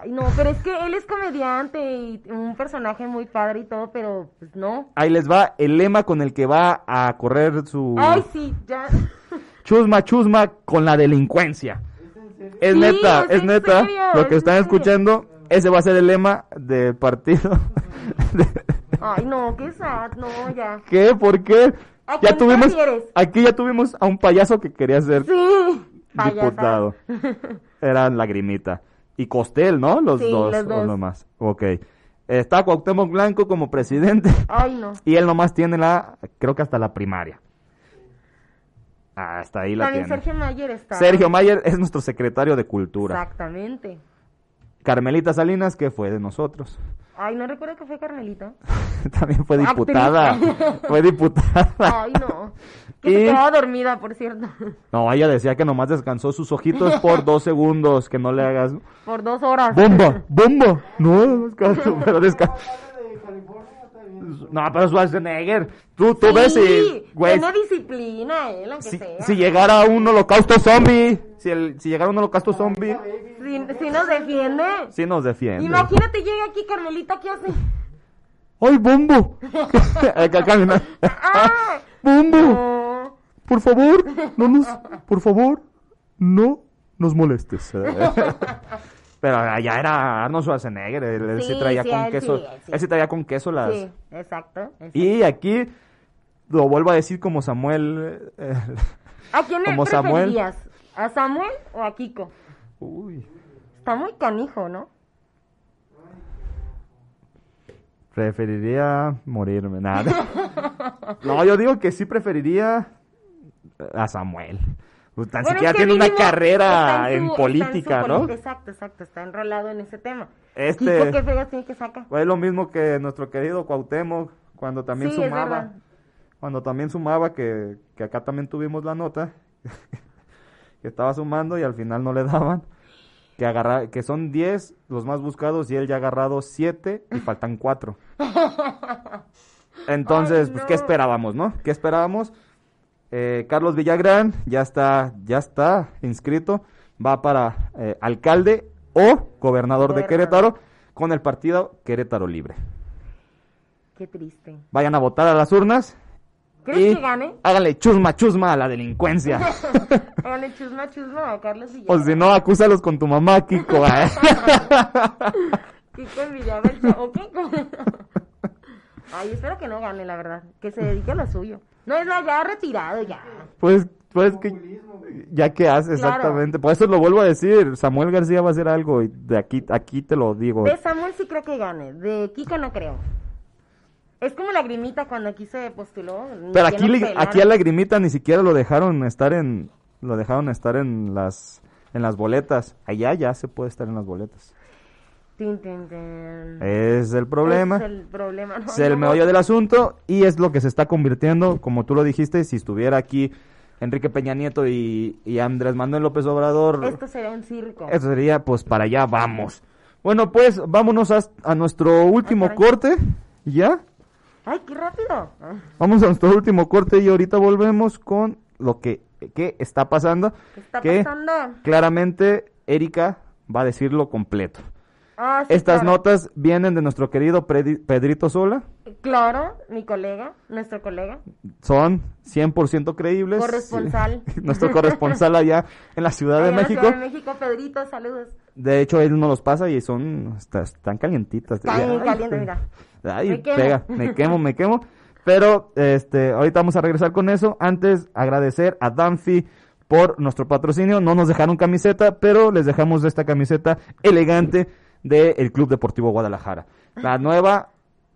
E: Ay, no, pero es que él es comediante y un personaje muy padre y todo, pero pues no.
D: Ahí les va el lema con el que va a correr su
E: Ay, sí, ya.
D: chusma chusma con la delincuencia. Es
E: Sí,
D: neta,
E: es
D: neta.
E: serio,
D: Lo que
E: es
D: están
E: serio.
D: escuchando, ese va a ser el lema del partido.
E: Ay, no, qué sad, no, ya.
D: ¿Qué? ¿Por qué?
E: ¿A
D: Ya tuvimos,
E: prefieres?
D: aquí ya tuvimos a un payaso que quería ser
E: Sí, payasa.
D: diputado. Era Lagrimita. Y Costel, ¿no? Los
E: Sí,
D: dos,
E: los
D: o
E: dos.
D: nomás. Ok. Está Cuauhtémoc Blanco como presidente.
E: Ay, no.
D: Y él nomás tiene la, creo que hasta la primaria. Ah, hasta ahí la
E: También
D: tiene.
E: Sergio Mayer está.
D: Sergio Mayer es nuestro secretario de Cultura.
E: Exactamente.
D: Carmelita Salinas, que fue de nosotros.
E: Ay, no recuerdo que fue Carmelita.
D: También fue diputada. fue diputada.
E: Ay, no. Que
D: Y-
E: se quedaba dormida, por cierto.
D: No, ella decía que nomás descansó sus ojitos por dos segundos, que no le hagas...
E: Por dos horas.
D: ¡Bomba! ¡Bomba! No, descansó, pero descansó. No, pero Schwarzenegger, tú, tú
E: Sí,
D: ves y, güey,
E: Tiene disciplina, él, aunque
D: si,
E: sea.
D: si llegara un holocausto zombie, si, el, si llegara un holocausto zombie,
E: Si, si nos defiende.
D: sí nos defiende.
E: Imagínate, llega aquí Carmelita, ¿qué hace?
D: ¡Ay, bombo! Acá caminando.
E: ¡Ah!
D: ¡Bombo!
E: No.
D: Por favor, no nos, por favor, no nos molestes. Pero allá era Arnold Schwarzenegger, él, él sí,
E: Sí,
D: traía
E: sí,
D: con
E: él
D: queso,
E: sí, él sí.
D: traía con queso las...
E: Sí, exacto. exacto.
D: Y aquí, lo vuelvo a decir como Samuel... eh,
E: ¿A quién
D: como Samuel.
E: ¿A Samuel o a Kiko?
D: uy,
E: Está muy canijo, ¿no?
D: preferiría morirme, nada. no, yo digo que sí preferiría a Samuel. Pues tan
E: Bueno,
D: siquiera
E: es
D: tiene una carrera en,
E: su- su
D: política, ¿no?
E: política, Exacto, exacto, está enrolado en ese tema.
D: Este-
E: ¿qué fregas tiene que sacar?
D: Pues lo mismo que nuestro querido Cuauhtémoc, cuando también
E: Sí, es
D: sumaba, cuando también sumaba, que, que acá también tuvimos la nota, que estaba sumando y al final no le daban, que agarra, que son 10 los más buscados y él ya ha agarrado 7 y faltan 4. Entonces,
E: Ay,
D: pues,
E: no.
D: ¿qué esperábamos, no? ¿Qué esperábamos? Eh, Carlos Villagrán ya está, ya está inscrito, va para eh, alcalde o gobernador de. Querétaro con el partido Querétaro Libre.
E: Qué triste.
D: Vayan a votar a las urnas
E: ¿Crees
D: y
E: que gane?
D: háganle chusma chusma a la delincuencia.
E: Háganle chusma chusma a Carlos
D: o
E: Villarreal.
D: si no, acúsalos con tu mamá, Kiko. ¿eh?
E: Kiko show, ¿o? Ay, espero que no gane, la verdad. Que se dedique a lo suyo. No es la ya retirado, ya.
D: pues, pues que ya que hace
E: Claro.
D: exactamente. Por eso lo vuelvo a decir, Samuel García va a hacer algo y de aquí, aquí te lo digo.
E: De Samuel sí creo que gane. De Kiko no creo. Es como la grimita cuando aquí se postuló.
D: Pero aquí, aquí a Lagrimita ni siquiera lo dejaron estar en, lo dejaron estar en las, en las boletas. Allá ya se puede estar en las boletas. Es el problema.
E: Es el problema. no,
D: Es el
E: no,
D: meollo del asunto y es lo que se está convirtiendo, como tú lo dijiste, si estuviera aquí Enrique Peña Nieto y, y Andrés Manuel López Obrador,
E: Esto sería un circo.
D: eso sería pues para allá vamos. Bueno, pues vámonos a, a nuestro último
E: caray.
D: corte, ¿ya?
E: Ay, qué rápido. Ah,
D: Vamos a nuestro último corte y ahorita volvemos con lo que, que está pasando.
E: ¿Qué está
D: que
E: pasando?
D: claramente Erika va a decirlo completo.
E: Ah, sí,
D: Estas
E: claro.
D: notas vienen de nuestro querido Predi- Pedrito Sola.
E: Claro, mi colega, nuestro colega.
D: Son 100% creíbles.
E: Corresponsal.
D: nuestro corresponsal allá en la Ciudad
E: Allá
D: de
E: en la
D: México.
E: Ciudad de México, Pedrito, saludos.
D: De hecho, él nos los pasa y son está- están calientitas.
E: Está
D: Ay,
E: bien caliente, mira.
D: Ay,
E: Me quemo.
D: pega, me quemo, me quemo. Pero este, ahorita vamos a regresar con eso. Antes, agradecer a Danfi por nuestro patrocinio. No nos dejaron camiseta, pero les dejamos esta camiseta elegante del Club Deportivo Guadalajara. La nueva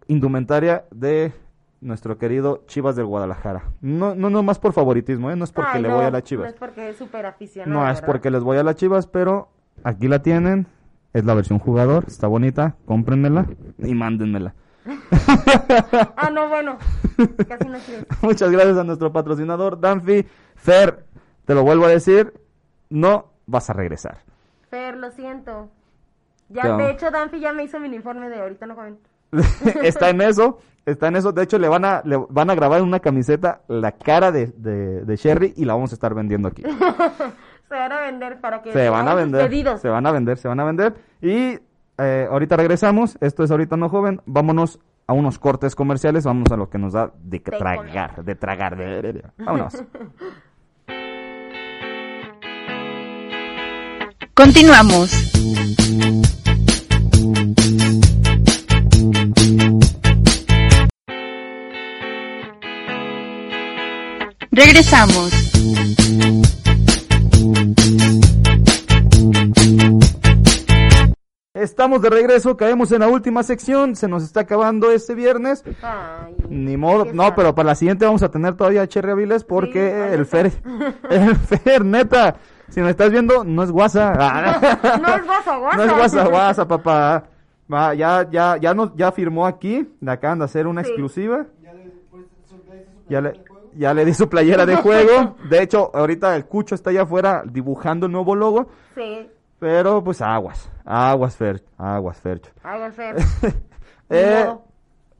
D: indumentaria de nuestro querido Chivas del Guadalajara. No, no, no más por favoritismo, ¿eh? No es porque
E: Ay,
D: le
E: no,
D: voy a las
E: No
D: Chivas.
E: es porque es súper aficionado.
D: No es porque les voy a las Chivas, pero aquí la tienen. Es la versión jugador, está bonita, cómprenmela y mándenmela.
E: Ah, no, bueno. Casi no.
D: Muchas gracias a nuestro patrocinador, Danfi. Fer, te lo vuelvo a decir, no vas a regresar.
E: Fer, lo siento.
D: ¿Qué
E: Ya, de hecho, Danfi ya me hizo mi uniforme de ahorita, no joven.
D: está en eso, está en eso. De hecho, le van a, le van a grabar en una camiseta la cara de, de, de Sherry y la vamos a estar vendiendo aquí.
E: Se van a vender para que
D: se van a vender,
E: pedidos.
D: se van a vender, se van a vender. Y eh, ahorita regresamos, esto es ahorita no joven, vámonos a unos cortes comerciales, vamos a lo que nos da de tragar, de tragar, de, de- de- vámonos.
B: Continuamos. Regresamos.
D: Estamos de regreso, caemos en la última sección, se nos está acabando este viernes.
E: Ay,
D: Ni modo, no, pero para la siguiente vamos a tener todavía a Cherry Aviles porque
E: Sí,
D: el. Fer, el Fer, neta, si me estás viendo, no es guasa.
E: No es guasa, guasa.
D: No es guasa, guasa, papá. Va, ya, ya, ya, no, ya firmó aquí, le acaban de hacer una
E: Sí.
D: exclusiva.
G: Ya le pues,
D: Ya le, ya di su playera de juego. De hecho, ahorita el Cucho está allá afuera dibujando el nuevo logo.
E: Sí,
D: Pero pues aguas, aguas, Fer, aguas, Fercho.
E: hagan Fer.
D: Eh,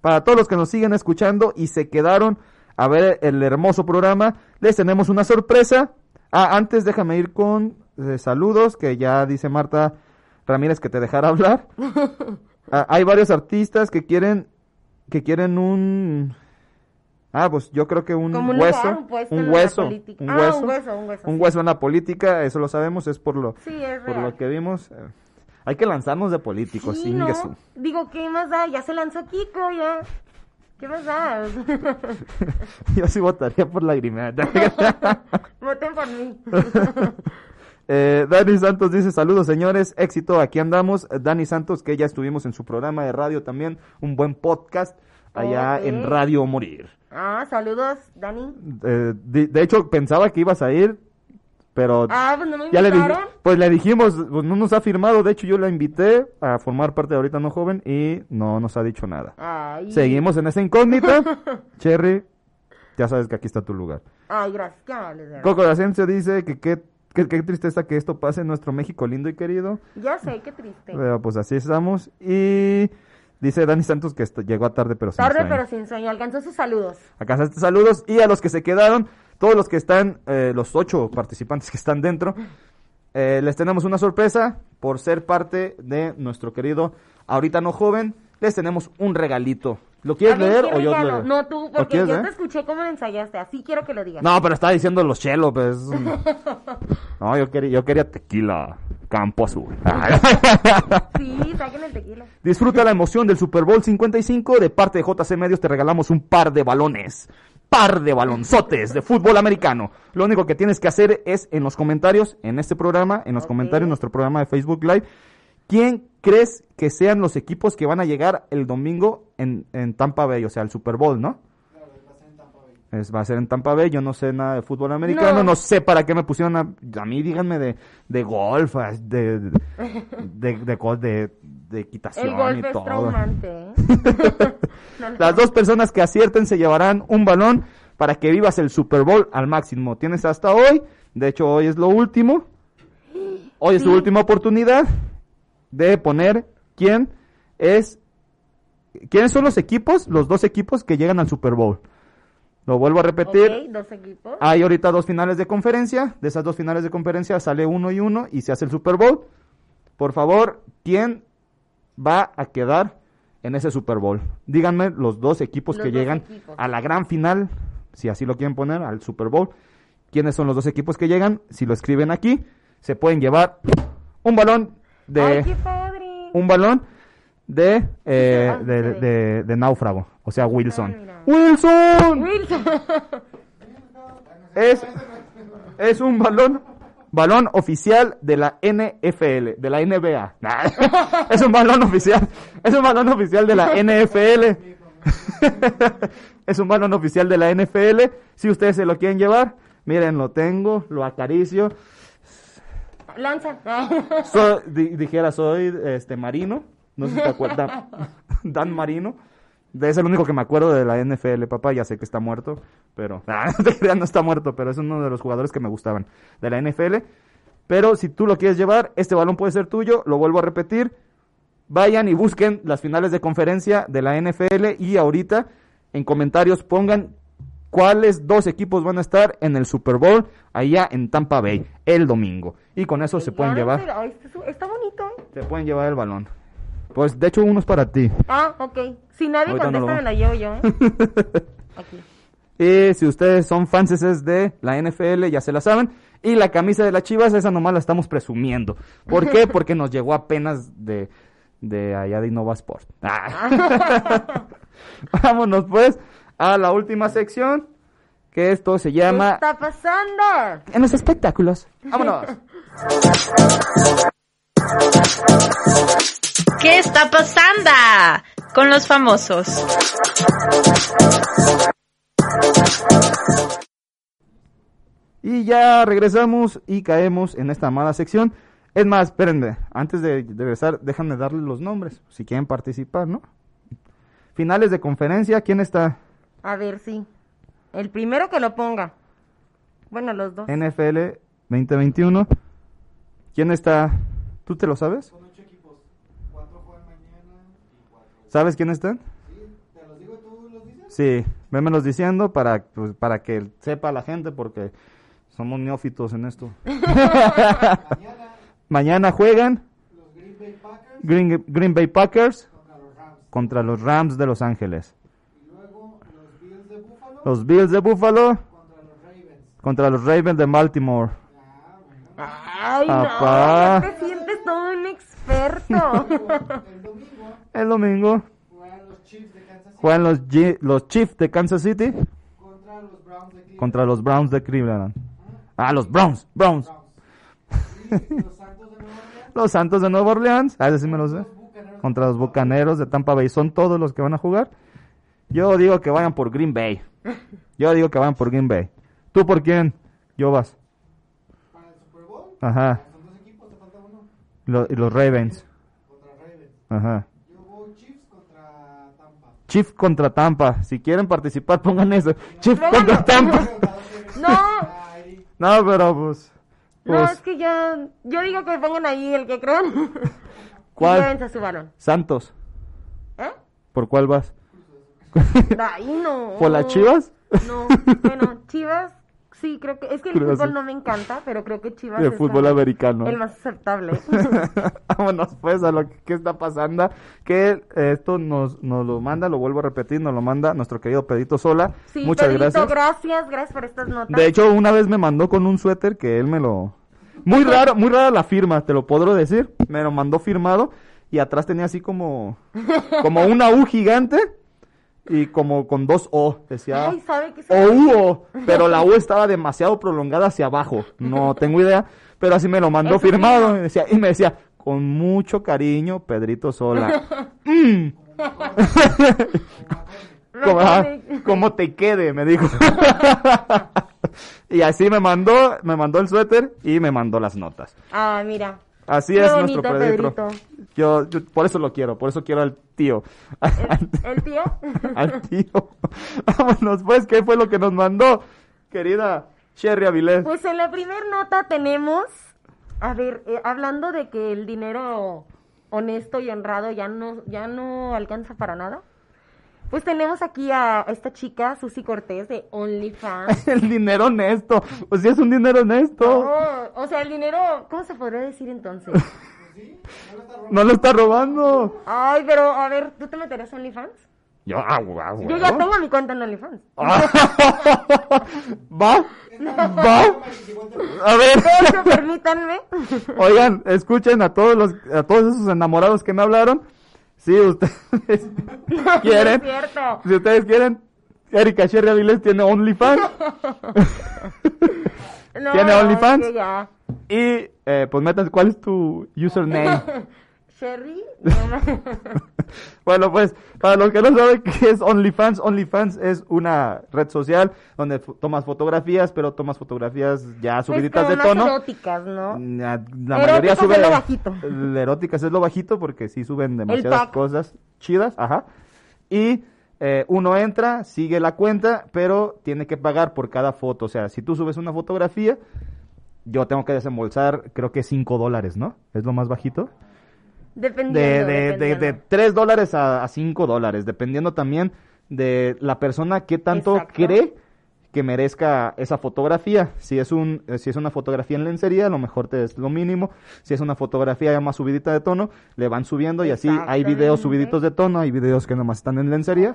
D: para todos los que nos siguen escuchando y se quedaron a ver el hermoso programa, les tenemos una sorpresa. Ah, antes déjame ir con eh, saludos, que ya dice Marta Ramírez que te dejara hablar. Ah, hay varios artistas que quieren que quieren un Ah, pues yo creo que un
E: Como un
D: hueso,
E: lugar, un puesto
D: hueso,
E: Ah,
D: hueso,
E: un hueso, un hueso,
D: un
E: sí.
D: hueso en la política, eso lo sabemos, es por lo
E: Sí, es
D: por lo que vimos. Hay que lanzarnos de políticos.
E: Digo, ¿qué más da? Ya se lanzó Kiko, ya. ¿Qué más da?
D: Yo sí votaría por la grimeta.
E: Voten por mí.
D: Eh, Dani Santos dice, saludos señores, éxito, aquí andamos. Dani Santos, que ya estuvimos en su programa de radio también, un buen podcast allá en Radio Morir.
E: Ah, saludos, Dani.
D: Eh, de, de hecho, pensaba que ibas a ir, pero
E: Ah, pues no me
D: ya le, pues le dijimos, pues no nos ha firmado, de hecho yo la invité a formar parte de Ahorita No Joven y no nos ha dicho nada.
E: Ay.
D: Seguimos en esa incógnita. Cherry, ya sabes que aquí está tu lugar.
E: Ay, gracias.
D: Coco de Asensio dice que qué tristeza que esto pase en nuestro México lindo y querido.
E: Ya sé, qué triste.
D: Pero pues así estamos. Y dice Dani Santos que esto llegó a tarde pero sin
E: Tarde,
D: sueño.
E: pero sin sueño. Alcanzó sus saludos.
D: Están saludos y a los que se quedaron, todos los que están, eh, los ocho participantes que están dentro, eh, les tenemos una sorpresa por ser parte de nuestro querido Ahorita No Joven. Les tenemos un regalito. ¿Lo quieres leer
E: ¿qué
D: o yo lo leo?
E: No, tú,
D: ¿Lo
E: porque yo
D: leer?
E: te escuché cómo lo ensayaste. Así quiero que lo digas.
D: No, pero estaba diciendo los chelos, pues. No, yo quería, yo quería tequila. Campo azul.
E: Sí, saquen el tequila.
D: Disfruta la emoción del Super Bowl 55. De parte de JC Medios te regalamos un par de balones. Par de balonzotes de fútbol americano. Lo único que tienes que hacer es en los comentarios, en este programa, en los comentarios, en nuestro programa de Facebook Live, ¿quién crees que sean los equipos que van a llegar el domingo en, en Tampa Bay? O sea, el Super Bowl, ¿no?
G: Claro, va a ser en Tampa Bay.
D: Es, va a ser en Tampa Bay, yo no sé nada de fútbol americano, no,
E: No.
D: sé para qué me pusieron a, a mí, díganme de, de golf, de, de, de, de, de- equitación
E: El golf
D: y
E: es
D: todo.
E: traumante. ¿eh? No, no.
D: Las dos personas que acierten se llevarán un balón para que vivas el Super Bowl al máximo. Tienes hasta hoy, de hecho hoy es lo último, hoy es tu
E: Sí.
D: última oportunidad de poner quién es, quiénes son los equipos, los dos equipos que llegan al Super Bowl. Lo vuelvo a repetir.
E: Ok, dos equipos.
D: Hay ahorita dos finales de conferencia. De esas dos finales de conferencia sale uno y uno y se hace el Super Bowl. Por favor, ¿quién va a quedar en ese Super Bowl? Díganme los dos equipos
E: Los
D: que
E: dos
D: llegan
E: equipos.
D: a la gran final, si así lo quieren poner, al Super Bowl. ¿Quiénes son los dos equipos que llegan? Si lo escriben aquí, se pueden llevar un balón de
E: Ay, qué padre.
D: un balón de, eh, de, de- de náufrago, o sea, Wilson.
E: Ah.
D: ¡Wilson!
E: Wilson.
D: Es, es un balón, balón oficial de la NFL, de la NBA. Nah, es un balón oficial, es un balón oficial de la NFL. es un balón oficial de la NFL. Si ustedes se lo quieren llevar, miren, lo tengo, lo acaricio.
E: Lanza.
D: Di- dijera, soy este marino. No sé si te acuerdas. Dan Marino. Es el único que me acuerdo de la NFL, papá. Ya sé que está muerto, pero. Ah, no está muerto, pero es uno de los jugadores que me gustaban de la NFL. Pero si tú lo quieres llevar, este balón puede ser tuyo. Lo vuelvo a repetir. Vayan y busquen las finales de conferencia de la NFL y ahorita en comentarios pongan cuáles dos equipos van a estar en el Super Bowl allá en Tampa Bay el domingo. Y con eso se pueden llevar.
E: Está bonito. ¿eh?
D: Se pueden llevar el balón. Pues de hecho uno es para ti.
E: Ah, ok. Si nadie
D: Ahorita
E: contesta, me la llevo yo, ¿eh? Aquí.
D: Y si ustedes son fanses de la NFL, ya se la saben. Y la camisa de las chivas, esa nomás la estamos presumiendo. ¿Por qué? Porque nos llegó apenas de, de allá de Innova Sport. Ah. Vámonos pues a la última sección. Que esto se
E: ¿Qué
D: llama
E: está pasando?
D: En los espectáculos. Vámonos.
B: ¿Qué está pasando con los famosos?
D: Y ya regresamos y caemos en esta mala sección. Es más, espérenme, antes de regresar, déjenme darles los nombres, si quieren participar, ¿no? Finales de conferencia, ¿quién está?
E: A ver, sí. El primero que lo ponga. Bueno, los dos.
D: NFL 2021. ¿Quién está? ¿Tú te lo sabes?
G: Son ocho equipos. Cuatro juegan mañana y cuatro.
D: ¿Sabes quiénes están?
G: Sí, te los digo y tú los dices.
D: Sí, vémelos diciendo para, pues, para que sepa la gente, porque somos neófitos en esto.
G: Mañana
D: Mañana juegan
G: los Green Bay Packers
D: Green, Green Bay Packers
G: contra los Rams.
D: contra los Rams de Los Ángeles.
G: Y luego los Bills de Buffalo
D: Los Bills de Buffalo
G: contra los Ravens.
D: contra los Ravens de Baltimore.
E: Ay,
D: Papá.
E: no, ya te sientes todo un experto.
G: El domingo
D: El domingo
G: juegan los Chiefs de Kansas City
D: juegan los, G- los Chiefs de Kansas City
G: contra los Browns de Cleveland.
D: contra los Browns de Cleveland. Ah, los Browns, Browns.
G: Los Santos de Nueva Orleans
D: Los Santos de Nueva Orleans, ah, ese sí me lo sé.
G: los
D: Contra los Bucaneros de Tampa Bay. Son todos los que van a jugar. Yo digo que vayan por Green Bay. Yo digo que vayan por Green Bay. ¿Tú por quién? Yo vas.
G: para el Super Bowl.
D: Ajá.
G: Son dos equipos, te falta uno.
D: Lo- los Ravens.
G: Contra Ravens.
D: Ajá.
G: Yo voy Chiefs contra Tampa.
D: Chief contra Tampa. Si quieren participar, pongan eso. Chief contra Tampa.
E: No.
D: No, pero pues.
E: No,
D: pues,
E: es que ya. Yo digo que pongan ahí el que crean.
D: ¿Cuál?
E: Llévense su balón.
D: Santos.
E: ¿Eh?
D: ¿Por cuál vas?
E: Ay, no.
D: ¿Por las Chivas?
E: No, bueno, Chivas, sí, creo que. Es que el fútbol no me encanta, pero creo que Chivas.
D: De
E: es
D: fútbol americano.
E: El más aceptable.
D: Vámonos pues a lo que, está pasando. Que eh, esto nos, nos lo manda, lo vuelvo a repetir, nos lo manda nuestro querido Pedrito Sola.
E: Sí,
D: Muchas
E: Pedrito,
D: gracias.
E: gracias, gracias por estas notas.
D: De hecho, una vez me mandó con un suéter que él me lo... Muy raro, muy rara la firma, te lo podré decir. Me lo mandó firmado y atrás tenía así como... Como una U gigante y como con dos O. Decía...
E: Ay, ¿sabe qué?
D: O U O, pero la U estaba demasiado prolongada hacia abajo. No tengo idea, pero así me lo mandó firmado.
E: firma.
D: Y, decía, y me decía, con mucho cariño, Pedrito Sola. Mm. como, ah, como te quede, me dijo. y así me mandó, me mandó el suéter y me mandó las notas.
E: Ah, mira.
D: Así
E: Qué
D: es nuestro Pedrito. Yo por eso lo quiero, por eso quiero al tío.
E: ¿El tío?
D: al tío. Vámonos pues, ¿qué fue lo que nos mandó? Querida Sherry Avilés.
E: Pues en la primera nota tenemos, a ver, eh, hablando de que el dinero honesto y honrado ya no, ya no alcanza para nada. Pues tenemos aquí a esta chica, Susi Cortés, de OnlyFans.
D: el dinero honesto. Pues sí es un dinero honesto.
E: Oh, o sea, el dinero, ¿cómo se podría decir entonces?
D: No lo está robando.
E: Ay, pero a ver, ¿tú te meterías a OnlyFans?
D: Yo, ah, ah,
E: Yo ya tengo mi cuenta en OnlyFans.
D: ¿Va? ¿Va? A ver.
E: Permítanme.
D: Oigan, escuchen a todos los, a todos esos enamorados que me hablaron. Si ustedes quieren,
E: No
D: si ustedes quieren, Erika Sherry Avilés tiene OnlyFans.
E: No,
D: ¿Tiene OnlyFans? y, eh, pues metan, ¿cuál es tu username?
E: Sherry. no
D: Bueno, pues, para los que no saben qué es OnlyFans, OnlyFans es una red social donde tomas fotografías, pero tomas fotografías ya subiditas
E: como
D: de tono.
E: eróticas, ¿no?
D: La, la mayoría
E: es
D: sube
E: lo bajito.
D: eróticas es lo bajito porque sí suben demasiadas cosas chidas, ajá. Y eh, uno entra, sigue la cuenta, pero tiene que pagar por cada foto. O sea, si tú subes una fotografía, yo tengo que desembolsar, creo que 5 dólares, ¿no? Es lo más bajito.
E: Dependiendo.
D: De, de, de,
E: dependiendo.
D: de 3 dólares a 5 dólares, dependiendo también de la persona que tanto
E: Exacto.
D: cree que merezca esa fotografía. Si es un eh, si es una fotografía en lencería, a lo mejor te es lo mínimo. Si es una fotografía ya más subidita de tono, le van subiendo y así hay videos subiditos de tono, hay videos que nomás están en lencería.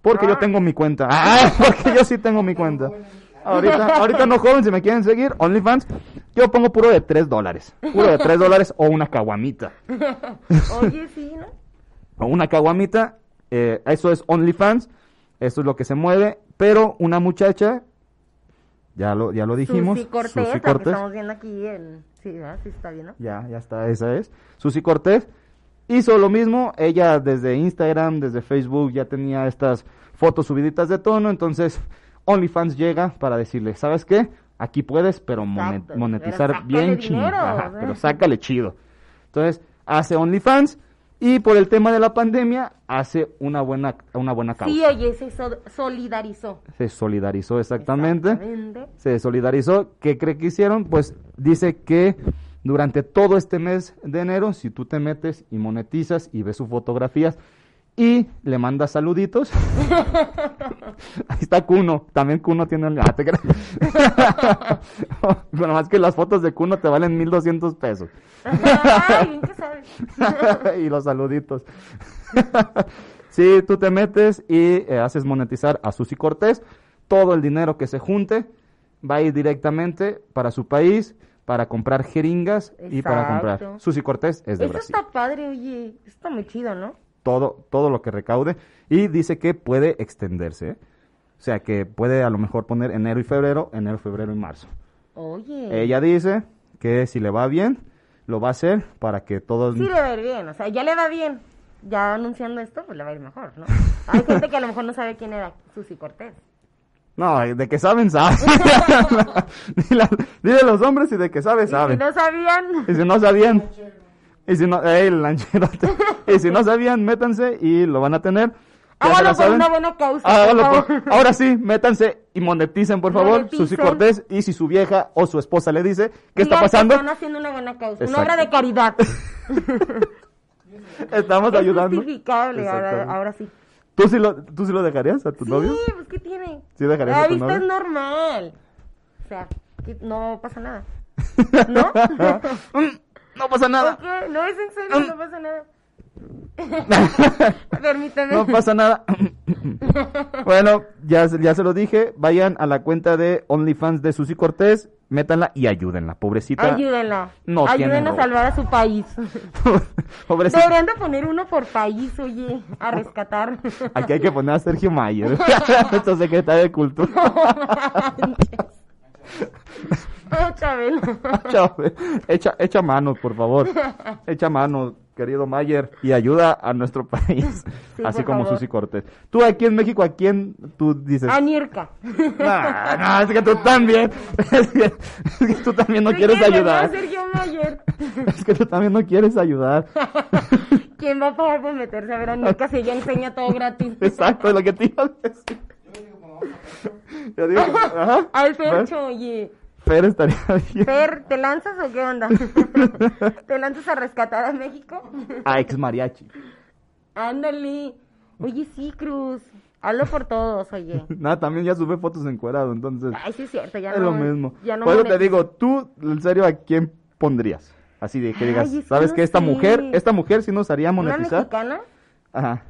D: Porque yo
E: Ah.
D: tengo mi cuenta. Ah, porque yo sí tengo mi cuenta. Ahorita, ahorita no joven, si me quieren seguir, OnlyFans, yo pongo puro de 3 dólares. Puro de 3 dólares o una caguamita.
E: Oye, sí, ¿no?
D: O una caguamita, eh, eso es OnlyFans, eso es lo que se mueve, pero una muchacha, ya lo, ya lo dijimos,
E: Susi Cortés,
D: Susi
E: que estamos viendo aquí en... Sí, ¿verdad? Sí está bien, ¿no?
D: ya, ya está, esa es, Susi Cortés, hizo lo mismo, ella desde Instagram, desde Facebook ya tenía estas fotos subiditas de tono, entonces OnlyFans llega para decirle, ¿sabes qué? Aquí puedes, pero
E: Exacto,
D: monetizar
E: pero
D: bien chido, pero sácale chido. Entonces, hace OnlyFans y por el tema de la pandemia hace una buena una buena causa.
E: Sí, oye, se so- solidarizó.
D: Se solidarizó exactamente.
E: Exactamente.
D: Se solidarizó. ¿Qué cree que hicieron? Pues dice que durante todo este mes de enero, si tú te metes y monetizas y ves sus fotografías y le mandas saluditos. Ahí está Kuno. También Kuno tiene... Ah, te bueno, más que las fotos de Kuno te valen 1200 pesos.
E: Ay, sabes.
D: y los saluditos. si tú te metes y eh, haces monetizar a Susi Cortés, todo el dinero que se junte va a ir directamente para su país, para comprar jeringas y para comprar. Susi Cortés es de
E: Eso
D: Brasil.
E: está padre, oye. Está muy chido, ¿no?
D: Todo, todo lo que recaude. Y dice que puede extenderse. ¿eh? O sea, que puede a lo mejor poner enero y febrero, enero, febrero y marzo.
E: Oye.
D: Ella dice que si le va bien, lo va a hacer para que todos...
E: Sí le va a ir bien, o sea, ya le va bien. Ya anunciando esto, pues le va a ir mejor, ¿no? Hay gente que a lo mejor no sabe quién era Susi Cortés.
D: No, de que saben, saben. dile, dile a los hombres y de que saben,
E: Y si
D: saben.
E: no sabían,
D: Y si no sabían, y si no, ey, lancherote. y si no sabían, métanse y lo van a tener. La
E: por una buena causa.
D: Hágalo
E: por.
D: Ahora sí, métanse y moneticen, por favor,
E: Moneticen.
D: Susi Cortés. Y si su vieja o su esposa le dice, ¿qué está pasando?
E: Están haciendo una buena causa,
D: Exacto.
E: una obra de caridad.
D: Estamos
E: es
D: ayudando.
E: justificable, ahora, ahora sí.
D: ¿Tú sí, lo, ¿Tú sí lo dejarías a tu novio?
E: Sí, pues ¿qué tiene?
D: ¿Sí dejarías
E: La
D: a tu
E: vista
D: novio?
E: es normal. O sea, no pasa nada. ¿No?
D: No pasa nada.
E: ¿Por qué? No es en serio, no pasa nada. Permíteme.
D: No pasa nada. bueno, ya, se- ya se lo dije. Vayan a la cuenta de OnlyFans de Susi Cortés, métanla y ayúdenla, pobrecita.
E: Ayúdenla.
D: No
E: Ayuden a salvar a su país.
D: pobrecita.
E: Deberían de poner uno por país, oye, a rescatar.
D: Aquí hay que poner a Sergio Mayer, nuestro secretario de Cultura.
E: Oh, Chabelo.
D: Chao, echa, echa mano, por favor. Echa mano, querido Mayer, y ayuda a nuestro país,
E: Sí,
D: así como
E: favor.
D: Susi Cortés. Tú aquí en México, ¿a quién tú dices?
E: Anirka.
D: No, no, es que tú también. Es que, es que tú también no
E: ¿De
D: quieres ayudar.
E: a Sergio Mayer?
D: Es que tú también no quieres ayudar.
E: ¿Quién va a pagar por meterse a ver a Anirka si ella enseña todo gratis?
D: Exacto, es lo que te iba a decir. Yo digo, ajá.
E: Al. Fercho, oye.
D: Fer estaría bien.
E: Fer, ¿te lanzas o qué onda? ¿Te lanzas a rescatar a México?
D: A ex mariachi.
E: Ándale. Oye, sí, Cruz. Hablo por todos, oye.
D: Nada, también ya sube fotos encuerado, entonces
E: Ay, sí es cierto, ya
D: es
E: no.
D: lo mismo.
E: Ya no
D: Por eso te digo, tú, en serio, ¿a quién pondrías? Así de que
E: Ay,
D: digas,
E: es que
D: ¿sabes
E: no
D: qué? Esta
E: sé.
D: mujer, esta mujer sí nos haría
E: ¿Una
D: monetizar.
E: mexicana?
D: Ajá.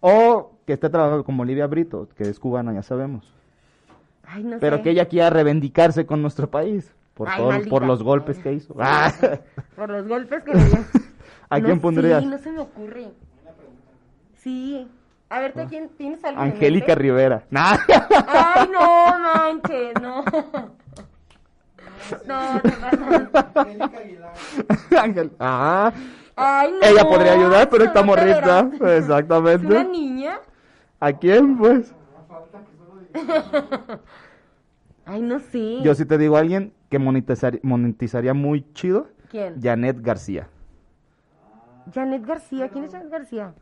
D: O que esté trabajando como Olivia Brito, que es cubana, ya sabemos.
E: Ay, no
D: Pero
E: sé.
D: que ella quiera reivindicarse con nuestro país. Por,
E: Ay,
D: todo- por los golpes que hizo. Ah.
E: Por los golpes que le dio.
D: ¿A
E: No
D: quién pondrías?
E: no se me ocurre. Sí. A ver, ¿tú a quién tienes algo
D: Angélica? Rivera. Nah.
E: Ay, no, manches, no. No, te pasas.
G: Angélica Aguilar.
D: Ángel. Ah.
E: Ay, no.
D: Ella podría ayudar, pero está morrita.
E: verás. ¿Es una
D: Exactamente.
E: niña?
D: ¿A quién, pues?
E: Ay, no sé.
D: Yo sí te digo a alguien que monetizar- monetizaría muy chido.
E: ¿Quién?
D: Janet García.
E: Janet García. ¿Quién es Janet García?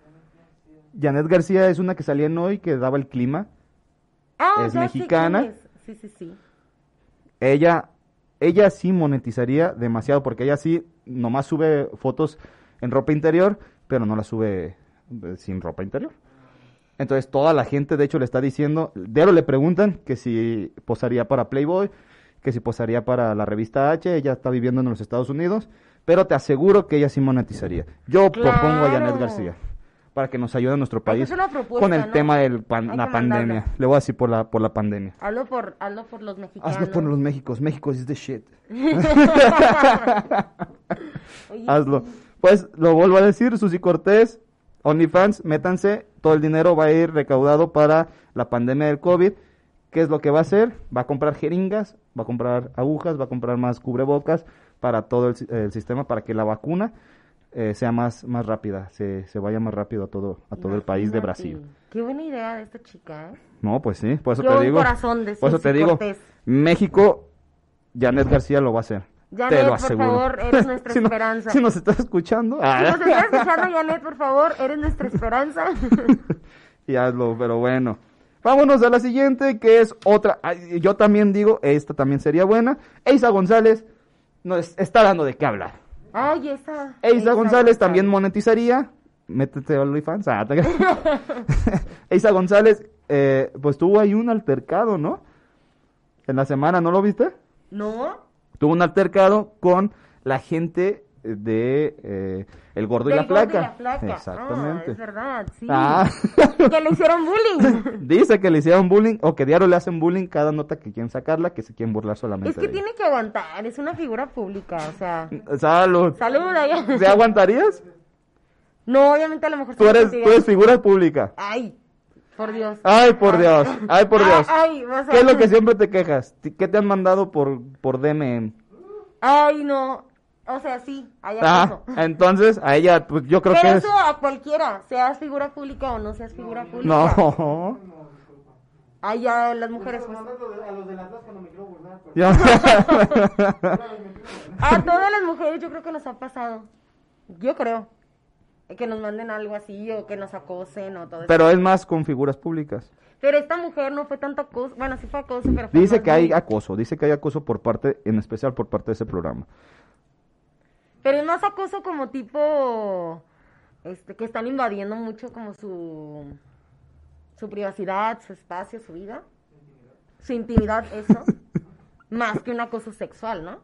D: Janet García es una que salía en hoy que daba el clima.
E: Ah,
D: Es mexicana.
E: es. Sí, sí, sí.
D: Ella, ella sí monetizaría demasiado porque ella sí nomás sube fotos en ropa interior, pero no la sube eh, sin ropa interior. Entonces toda la gente de hecho le está diciendo, Dero le preguntan que si posaría para Playboy, que si posaría para la revista H, ella está viviendo en los Estados Unidos, pero te aseguro que ella sí monetizaría. Yo propongo a Janet. García para que nos ayude a nuestro país
E: propuesta,
D: con el
E: ¿no?
D: tema de pan- la pandemia.
E: mandarlo.
D: Le voy a decir por la, por la pandemia.
E: Hazlo por, hazlo por los mexicanos.
D: Hazlo por los Méxicos. México is the shit.
E: Oye,
D: Hazlo. Pues lo vuelvo a decir, Susi Cortés, OnlyFans, métanse, todo el dinero va a ir recaudado para la pandemia del COVID. ¿Qué es lo que va a hacer? Va a comprar jeringas, va a comprar agujas, va a comprar más cubrebocas para todo el, si- el sistema, para que la vacuna eh, sea más, más rápida, se, se vaya más rápido a todo, a todo el país de. Brasil.
E: Qué buena idea de esta chica, ¿eh?
D: No, pues sí, por eso te digo.
E: corazón de
D: por eso te digo. México, Janet García lo va a hacer.
E: Janet,
D: te lo
E: por favor, eres nuestra
D: si no-
E: esperanza.
D: si nos estás escuchando,
E: Si
D: ah,
E: nos estás escuchando, Janet, por favor, eres nuestra esperanza.
D: y hazlo, pero bueno. Vámonos a la siguiente, que es otra. yo también digo, esta también sería buena. Eisa González nos está dando de qué hablar.
E: Ay, esa.
D: Eisa González también monetizaría. Métete a OnlyFans. Ah, te- Eisa González, eh, pues tuvo ahí un altercado, ¿no? En la semana, ¿no lo viste?
E: ¿No?
D: Tuvo un altercado con la gente de eh, El Gordo y la
E: gordo
D: Flaca.
E: y la flaca. Ah,
D: Exactamente.
E: es verdad, sí.
D: Ah.
E: que le hicieron bullying.
D: Dice que le hicieron bullying o que diario le hacen bullying cada nota que quieren sacarla, que se quieren burlar solamente.
E: es que
D: de
E: tiene que aguantar, es una figura pública, o sea.
D: Salud.
E: Saluda ya.
D: ¿Se aguantarías?
E: No, obviamente a lo mejor
D: Tú eres, tú eres figura pública.
E: Ay, por Dios.
D: Ay, por Dios. Ay, por Dios.
E: Ay, sea,
D: ¿Qué es lo que siempre te quejas? ¿Qué te han mandado por, por DM?
E: Ay, no. O sea, sí, hay
D: Ah, entonces a ella, pues yo creo
E: Pero
D: que es...
E: eso a cualquiera, seas figura pública o no seas figura pública.
D: No.
E: Ay, ya las mujeres. pues.
G: A los del Atlas cuando me quiero burlar. pero-
D: Yo-
E: A todas las mujeres yo creo que nos ha pasado. Yo creo. Que nos manden algo así o que nos acosen o todo eso.
D: Pero es más con figuras públicas.
E: Pero esta mujer no fue tanto acoso. Bueno, sí fue acoso, pero fue
D: Dice que hay
E: bien-
D: acoso, dice que hay acoso por parte, en especial por parte de ese programa.
E: Pero es más acoso como tipo... Este, que están invadiendo mucho como su... Su privacidad, su espacio, su vida. Su intimidad, eso. más que un acoso sexual, ¿no?